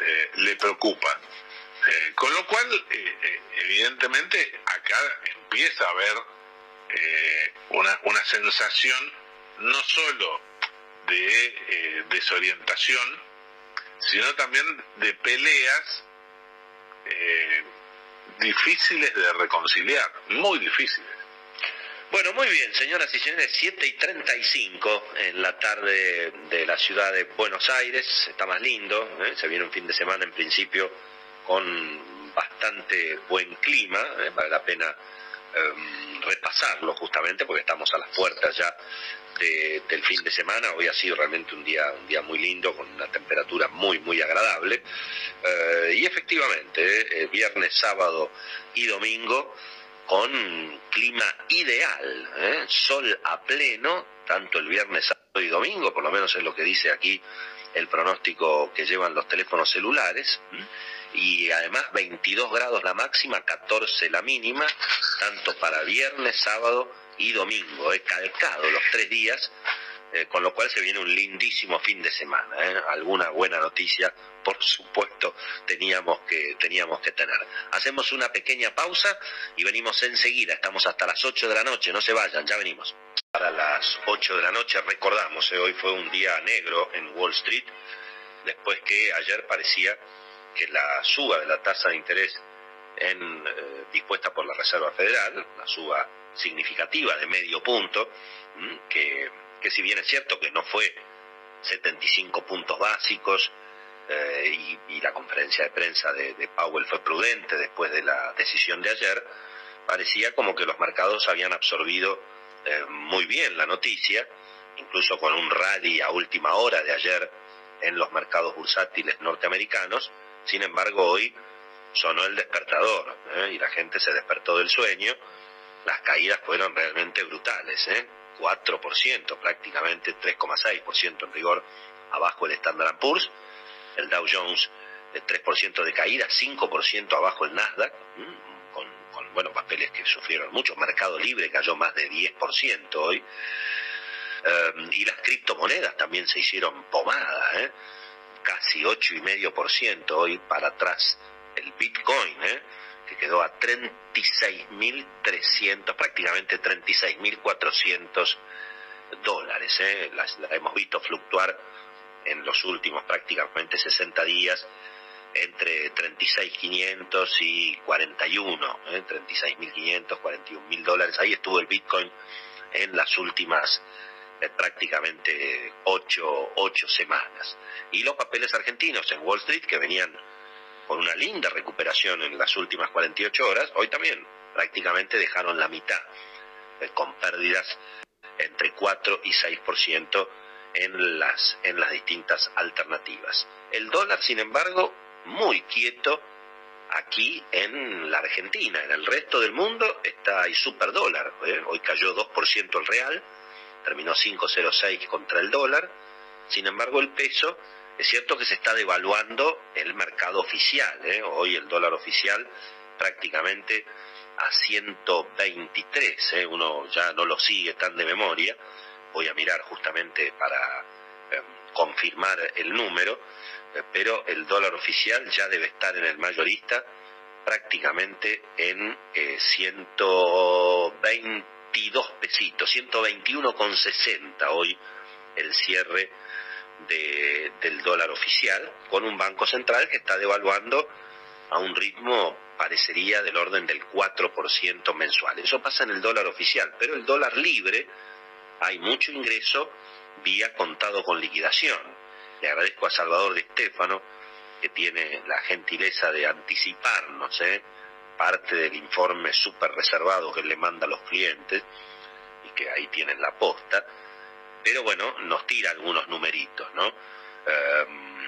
eh, le preocupan. Eh, con lo cual, eh, evidentemente, acá empieza a haber una, una sensación no solo de desorientación, sino también de peleas difíciles de reconciliar, muy difíciles. Bueno, muy bien, señoras y señores, 7 y 35 en la tarde de la ciudad de Buenos Aires, está más lindo, ¿eh? se viene un fin de semana en principio con bastante buen clima, ¿eh? vale la pena em, repasarlo justamente porque estamos a las puertas ya del fin de semana, hoy ha sido realmente un día, un día muy lindo, con una temperatura muy, muy agradable, eh, y efectivamente, viernes, sábado y domingo, con clima ideal, ¿eh? sol a pleno, tanto el viernes, sábado y domingo, por lo menos es lo que dice aquí el pronóstico que llevan los teléfonos celulares, y además 22 grados la máxima, 14 la mínima, tanto para viernes, sábado y domingo, he calcado los tres días, eh, con lo cual se viene un lindísimo fin de semana. ¿eh? Alguna buena noticia, por supuesto, teníamos que, teníamos que tener. Hacemos una pequeña pausa y venimos enseguida. Estamos hasta las 8 de la noche, no se vayan, ya venimos. Para las 8 de la noche, recordamos, ¿eh? hoy fue un día negro en Wall Street, después que ayer parecía que la suba de la tasa de interés en, dispuesta por la Reserva Federal, la suba significativa de medio punto, que que si bien es cierto que no fue 75 puntos básicos eh, y, la conferencia de prensa de, Powell fue prudente después de la decisión de ayer, parecía como que los mercados habían absorbido eh, muy bien la noticia, incluso con un rally a última hora de ayer en los mercados bursátiles norteamericanos. Sin embargo, hoy sonó el despertador ¿eh? y la gente se despertó del sueño. Las caídas fueron realmente brutales. ¿eh? 4%, prácticamente 3,6% en rigor abajo el Standard Poor's, el Dow Jones de 3% de caída, 5% abajo el Nasdaq, con, con buenos papeles que sufrieron mucho, Mercado Libre cayó más de 10% hoy, eh, y las criptomonedas también se hicieron pomadas, ¿eh? casi 8,5% hoy para atrás el Bitcoin, ¿eh? Que quedó a 36.300, prácticamente 36.400 dólares. ¿eh? La, hemos visto fluctuar en los últimos prácticamente 60 días entre 36.500 y 41, ¿eh? 36.500, 41.000 dólares. Ahí estuvo el Bitcoin en las últimas eh, prácticamente 8, 8 semanas. Y los papeles argentinos en Wall Street que venían con una linda recuperación en las últimas 48 horas, hoy también prácticamente dejaron la mitad, eh, con pérdidas entre 4 y 6% en las, en las distintas alternativas. El dólar, sin embargo, muy quieto aquí en la Argentina. En el resto del mundo está el superdólar. ¿eh? Hoy cayó 2% el real, terminó 5,06 contra el dólar. Sin embargo, el peso es cierto que se está devaluando el mercado oficial. ¿eh? Hoy el dólar oficial prácticamente a 123. ¿eh? Uno ya no lo sigue tan de memoria. Voy a mirar justamente para em, confirmar el número. Eh, pero el dólar oficial ya debe estar en el mayorista prácticamente en 122 pesitos, 121,60 hoy el cierre del dólar oficial, con un banco central que está devaluando a un ritmo parecería del orden del 4% mensual. Eso pasa en el dólar oficial, pero el dólar libre hay mucho ingreso vía contado con liquidación. Le agradezco a Salvador de Estefano que tiene la gentileza de anticiparnos ¿eh? parte del informe súper reservado que le manda a los clientes y que ahí tienen la posta. Pero bueno, nos tira algunos numeritos, ¿no? Em,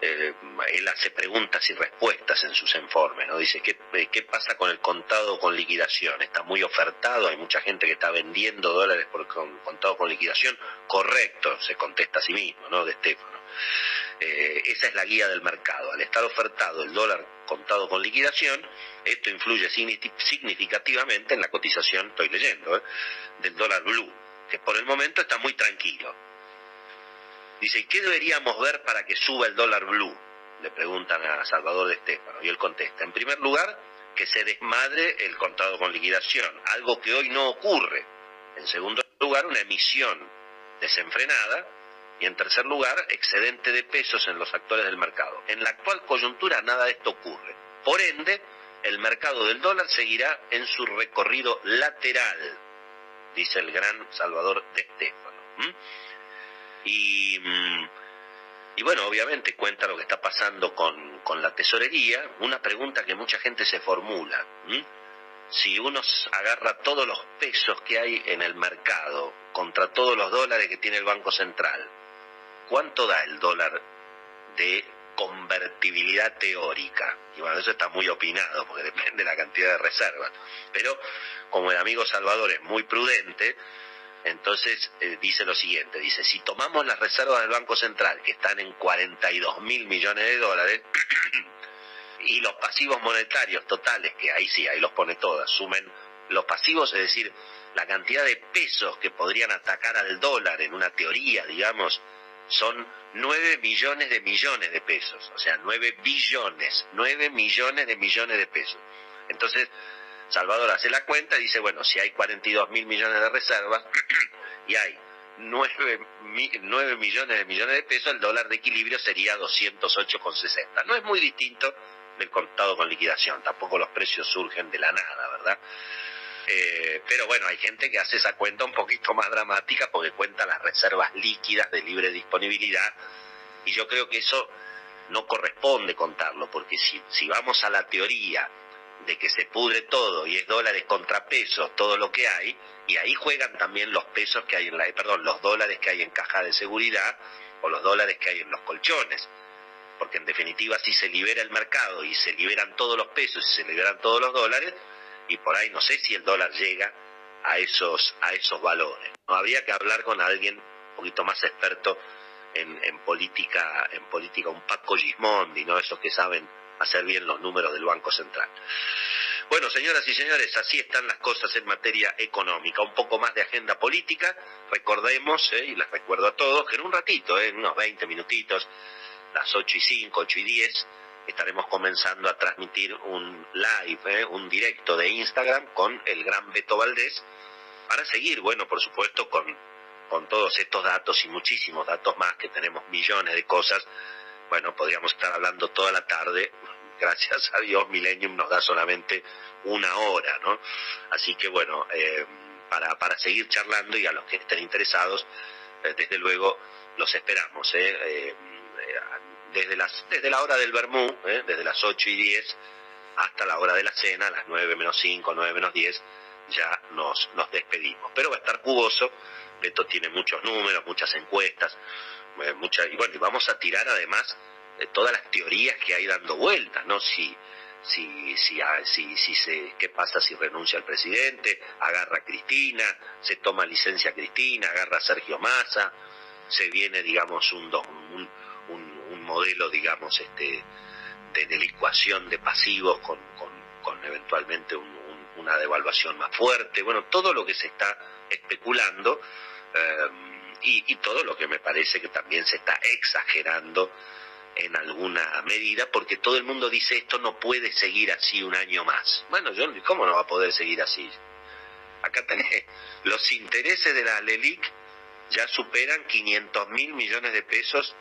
eh, él hace preguntas y respuestas en sus informes, ¿no? Dice, ¿qué, ¿qué pasa con el contado con liquidación? Está muy ofertado, hay mucha gente que está vendiendo dólares por contado con liquidación. Correcto, se contesta a sí mismo, ¿no? De Estefano. Eh, esa es la guía del mercado. Al estar ofertado el dólar contado con liquidación, esto influye significativamente en la cotización, estoy leyendo, ¿eh? del dólar blue, que por el momento está muy tranquilo. Dice, ¿y qué deberíamos ver para que suba el dólar blue? Le preguntan a Salvador de Estefano. Y él contesta, en primer lugar, que se desmadre el contado con liquidación, algo que hoy no ocurre. En segundo lugar, una emisión desenfrenada. Y en tercer lugar, excedente de pesos en los actores del mercado. En la actual coyuntura nada de esto ocurre. Por ende, el mercado del dólar seguirá en su recorrido lateral, dice el gran Salvador de Estefano. Y, mm, y bueno, obviamente cuenta lo que está pasando con, con la tesorería. Una pregunta que mucha gente se formula. Si uno agarra todos los pesos que hay en el mercado contra todos los dólares que tiene el Banco Central, ¿cuánto da el dólar de convertibilidad teórica? Y bueno, eso está muy opinado porque depende de la cantidad de reservas. Pero como el amigo Salvador es muy prudente, entonces eh, dice lo siguiente, dice, si tomamos las reservas del Banco Central, que están en 42 mil millones de dólares, y los pasivos monetarios totales, que ahí sí, ahí los pone todas, sumen los pasivos, es decir, la cantidad de pesos que podrían atacar al dólar en una teoría, digamos, son 9 millones de millones de pesos, o sea, 9 billones, 9 millones de millones de pesos. Entonces, Salvador hace la cuenta y dice, bueno, si hay 42 mil millones de reservas y hay 9, millones de millones de pesos, el dólar de equilibrio sería 208,60. No es muy distinto del contado con liquidación, tampoco los precios surgen de la nada, ¿verdad? Eh, pero bueno, hay gente que hace esa cuenta un poquito más dramática porque cuenta las reservas líquidas de libre disponibilidad y yo creo que eso no corresponde contarlo, porque si, si vamos a la teoría de que se pudre todo y es dólares contra pesos, todo lo que hay, y ahí juegan también los pesos que hay en la, perdón, los dólares que hay en caja de seguridad o los dólares que hay en los colchones. Porque en definitiva si se libera el mercado y se liberan todos los pesos y se liberan todos los dólares, y por ahí no sé si el dólar llega a esos, a esos valores. No habría que hablar con alguien un poquito más experto en, en política, en política, un Paco Gismondi, ¿no? Esos que saben hacer bien los números del Banco Central. Bueno, señoras y señores, así están las cosas en materia económica. Un poco más de agenda política. Recordemos, eh, y les recuerdo a todos, que en un ratito, eh, en unos 20 minutitos, las 8 y 5, 8 y 10, estaremos comenzando a transmitir un live, eh, un directo de Instagram con el gran Beto Valdés, para seguir, bueno, por supuesto, con, con todos estos datos y muchísimos datos más, que tenemos millones de cosas bueno, podríamos estar hablando toda la tarde. Gracias a Dios, Millennium nos da solamente una hora, ¿no? Así que bueno, eh, para, para seguir charlando y a los que estén interesados, eh, desde luego los esperamos, ¿eh? Desde, las, desde la hora del Bermú, desde las 8 y 10 hasta la hora de la cena, a las 9 menos 5, 9 menos 10, ya nos, nos despedimos. Pero va a estar jugoso, esto tiene muchos números, muchas encuestas, eh, y bueno, y vamos a tirar además de todas las teorías que hay dando vueltas, ¿no? Si, si, si, si, si se, qué pasa si renuncia el presidente, agarra a Cristina, se toma licencia a Cristina, agarra a Sergio Massa, se viene, digamos, un, un, modelo, digamos, este, de, delicuación de pasivos con, con, con eventualmente una devaluación más fuerte, bueno, todo lo que se está especulando. Eh, y, todo lo que me parece que también se está exagerando en alguna medida, porque todo el mundo dice esto no puede seguir así un año más. Bueno, yo, ¿cómo no va a poder seguir así? Acá tenés los intereses de la LELIC ya superan 500 mil millones de pesos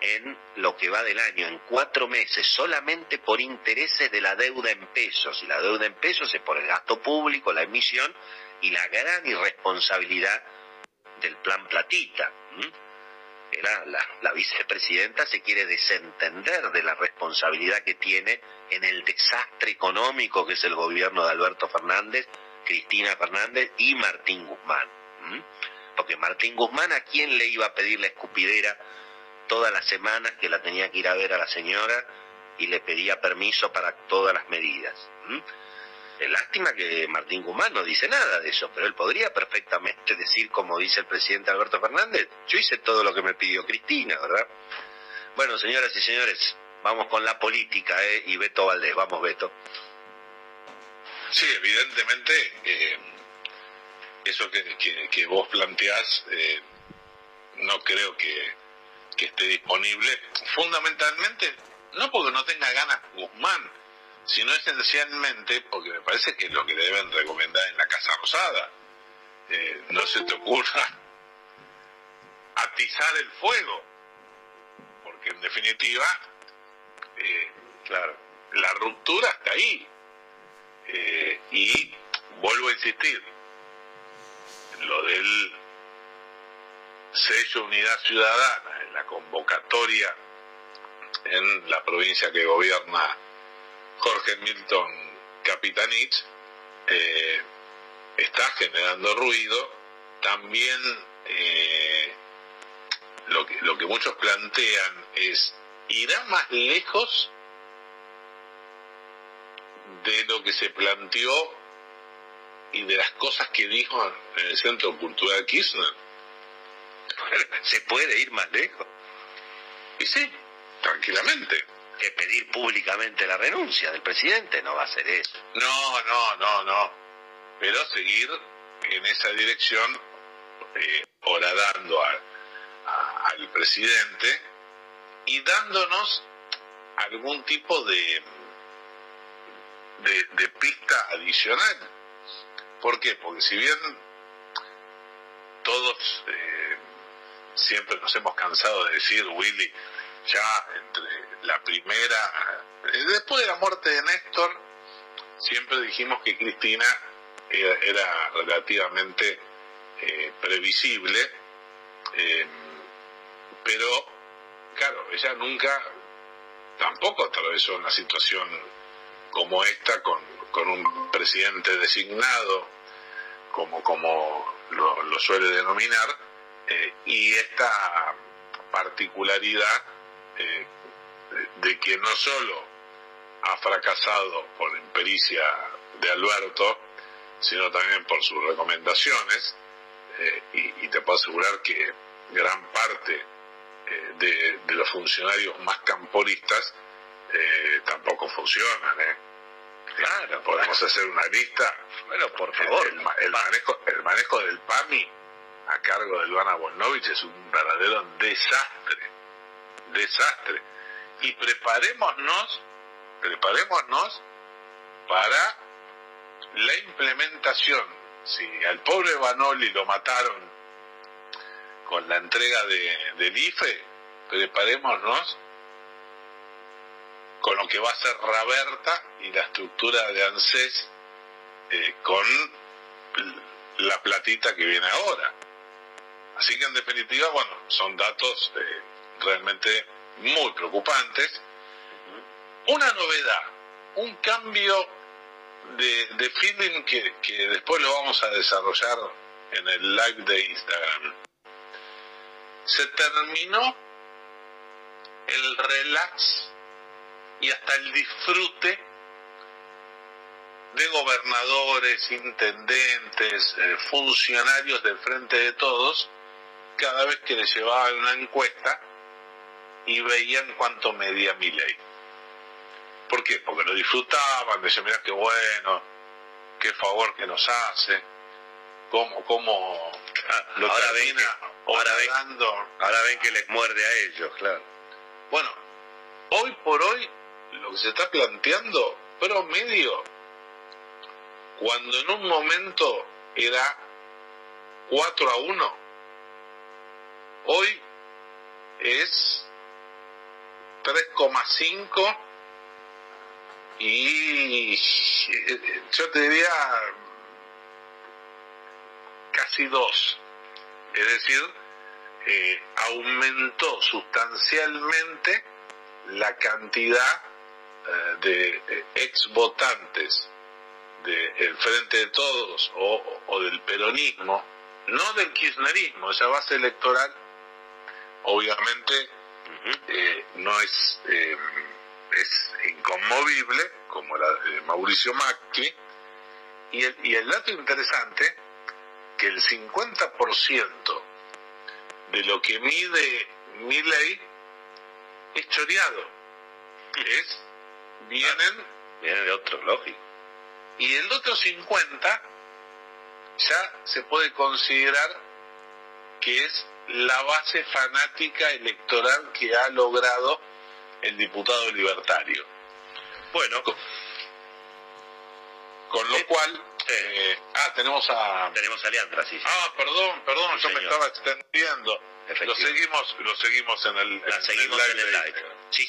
en lo que va del año, en cuatro meses, solamente por intereses de la deuda en pesos. Y la deuda en pesos es por el gasto público, la emisión y la gran irresponsabilidad del plan platita. La, la, vicepresidenta se quiere desentender de la responsabilidad que tiene en el desastre económico que es el gobierno de Alberto Fernández, Cristina Fernández y Martín Guzmán. Porque Martín Guzmán a quién le iba a pedir la escupidera todas las semanas que la tenía que ir a ver a la señora y le pedía permiso para todas las medidas. Es lástima que Martín Guzmán no dice nada de eso, pero él podría perfectamente decir, como dice el presidente Alberto Fernández, yo hice todo lo que me pidió Cristina, ¿verdad? Bueno, señoras y señores, vamos con la política, ¿eh? Y Beto Valdés, vamos Beto. Sí, evidentemente, eh, eso que, que, vos planteás, eh, no creo que, que esté disponible, fundamentalmente, no porque no tenga ganas Guzmán, sino esencialmente porque me parece que es lo que deben recomendar en la Casa Rosada. Eh, no se te ocurra atizar el fuego, porque en definitiva, eh, claro, la ruptura está ahí. Eh, y vuelvo a insistir, lo del sello Unidad Ciudadana la convocatoria en la provincia que gobierna Jorge Milton Capitanich eh, está generando ruido. También eh, lo, que, lo que muchos plantean es, ¿irá más lejos de lo que se planteó y de las cosas que dijo en el Centro Cultural Kirchner? Se puede ir más lejos. Y sí, tranquilamente que pedir públicamente la renuncia del presidente, no va a ser eso. No, no, no, no. Pero seguir en esa dirección, eh, horadando al presidente y dándonos algún tipo de, de, pista adicional. ¿Por qué? Porque si bien todos eh, siempre nos hemos cansado de decir, Willy, ya entre la primera, eh, después de la muerte de Néstor, siempre dijimos que Cristina era, relativamente eh, previsible, eh, pero claro, ella nunca tampoco atravesó una situación como esta con, con un presidente designado, como, como lo, suele denominar, y esta particularidad de que no solo ha fracasado por impericia de Alberto, sino también por sus recomendaciones, eh, y, te puedo asegurar que gran parte eh, de, los funcionarios más camporistas eh, tampoco funcionan. Claro, podemos hacer una lista. Bueno, por favor. El, manejo, el manejo del PAMI a cargo de Luana Bonovich es un verdadero desastre. Desastre y preparémonos, preparémonos para la implementación. Si al pobre Banoli lo mataron con la entrega de, del IFE, preparémonos con lo que va a ser Raberta y la estructura de ANSES eh, con la platita que viene ahora. Así que en definitiva, bueno, son datos eh, realmente muy preocupantes. Una novedad, un cambio de, feeling que, que después lo vamos a desarrollar en el live de Instagram. Se terminó el relax y hasta el disfrute de gobernadores, intendentes, eh, funcionarios del frente de todos, cada vez que les llevaban una encuesta y veían cuánto medía mi ley. ¿Por qué? Porque lo disfrutaban, decían, mira qué bueno, qué favor que nos hace, cómo, cómo lo ahora ven que, ahora ven, ahora ven que les muerde a ellos, claro. Bueno, hoy por hoy lo que se está planteando, promedio, cuando en un momento era 4 a 1, hoy es 3,5 y eh, yo te diría casi 2. Es decir, eh, aumentó sustancialmente la cantidad eh, de ex votantes del Frente de Todos o, del peronismo, no del kirchnerismo, esa base electoral obviamente no es es inconmovible, como la de Mauricio Macri, y el, y el dato interesante, que el 50% de lo que mide mi ley es choreado, es, vienen... Vienen de otro, lógico. Y el otro 50 ya se puede considerar que es la base fanática electoral que ha logrado el diputado libertario. Bueno, con lo eh, cual, eh, ah, tenemos a... Tenemos a Leandra, sí. Ah, perdón, perdón, yo me estaba extendiendo. Lo seguimos, lo seguimos en el, seguimos en el live. Sí,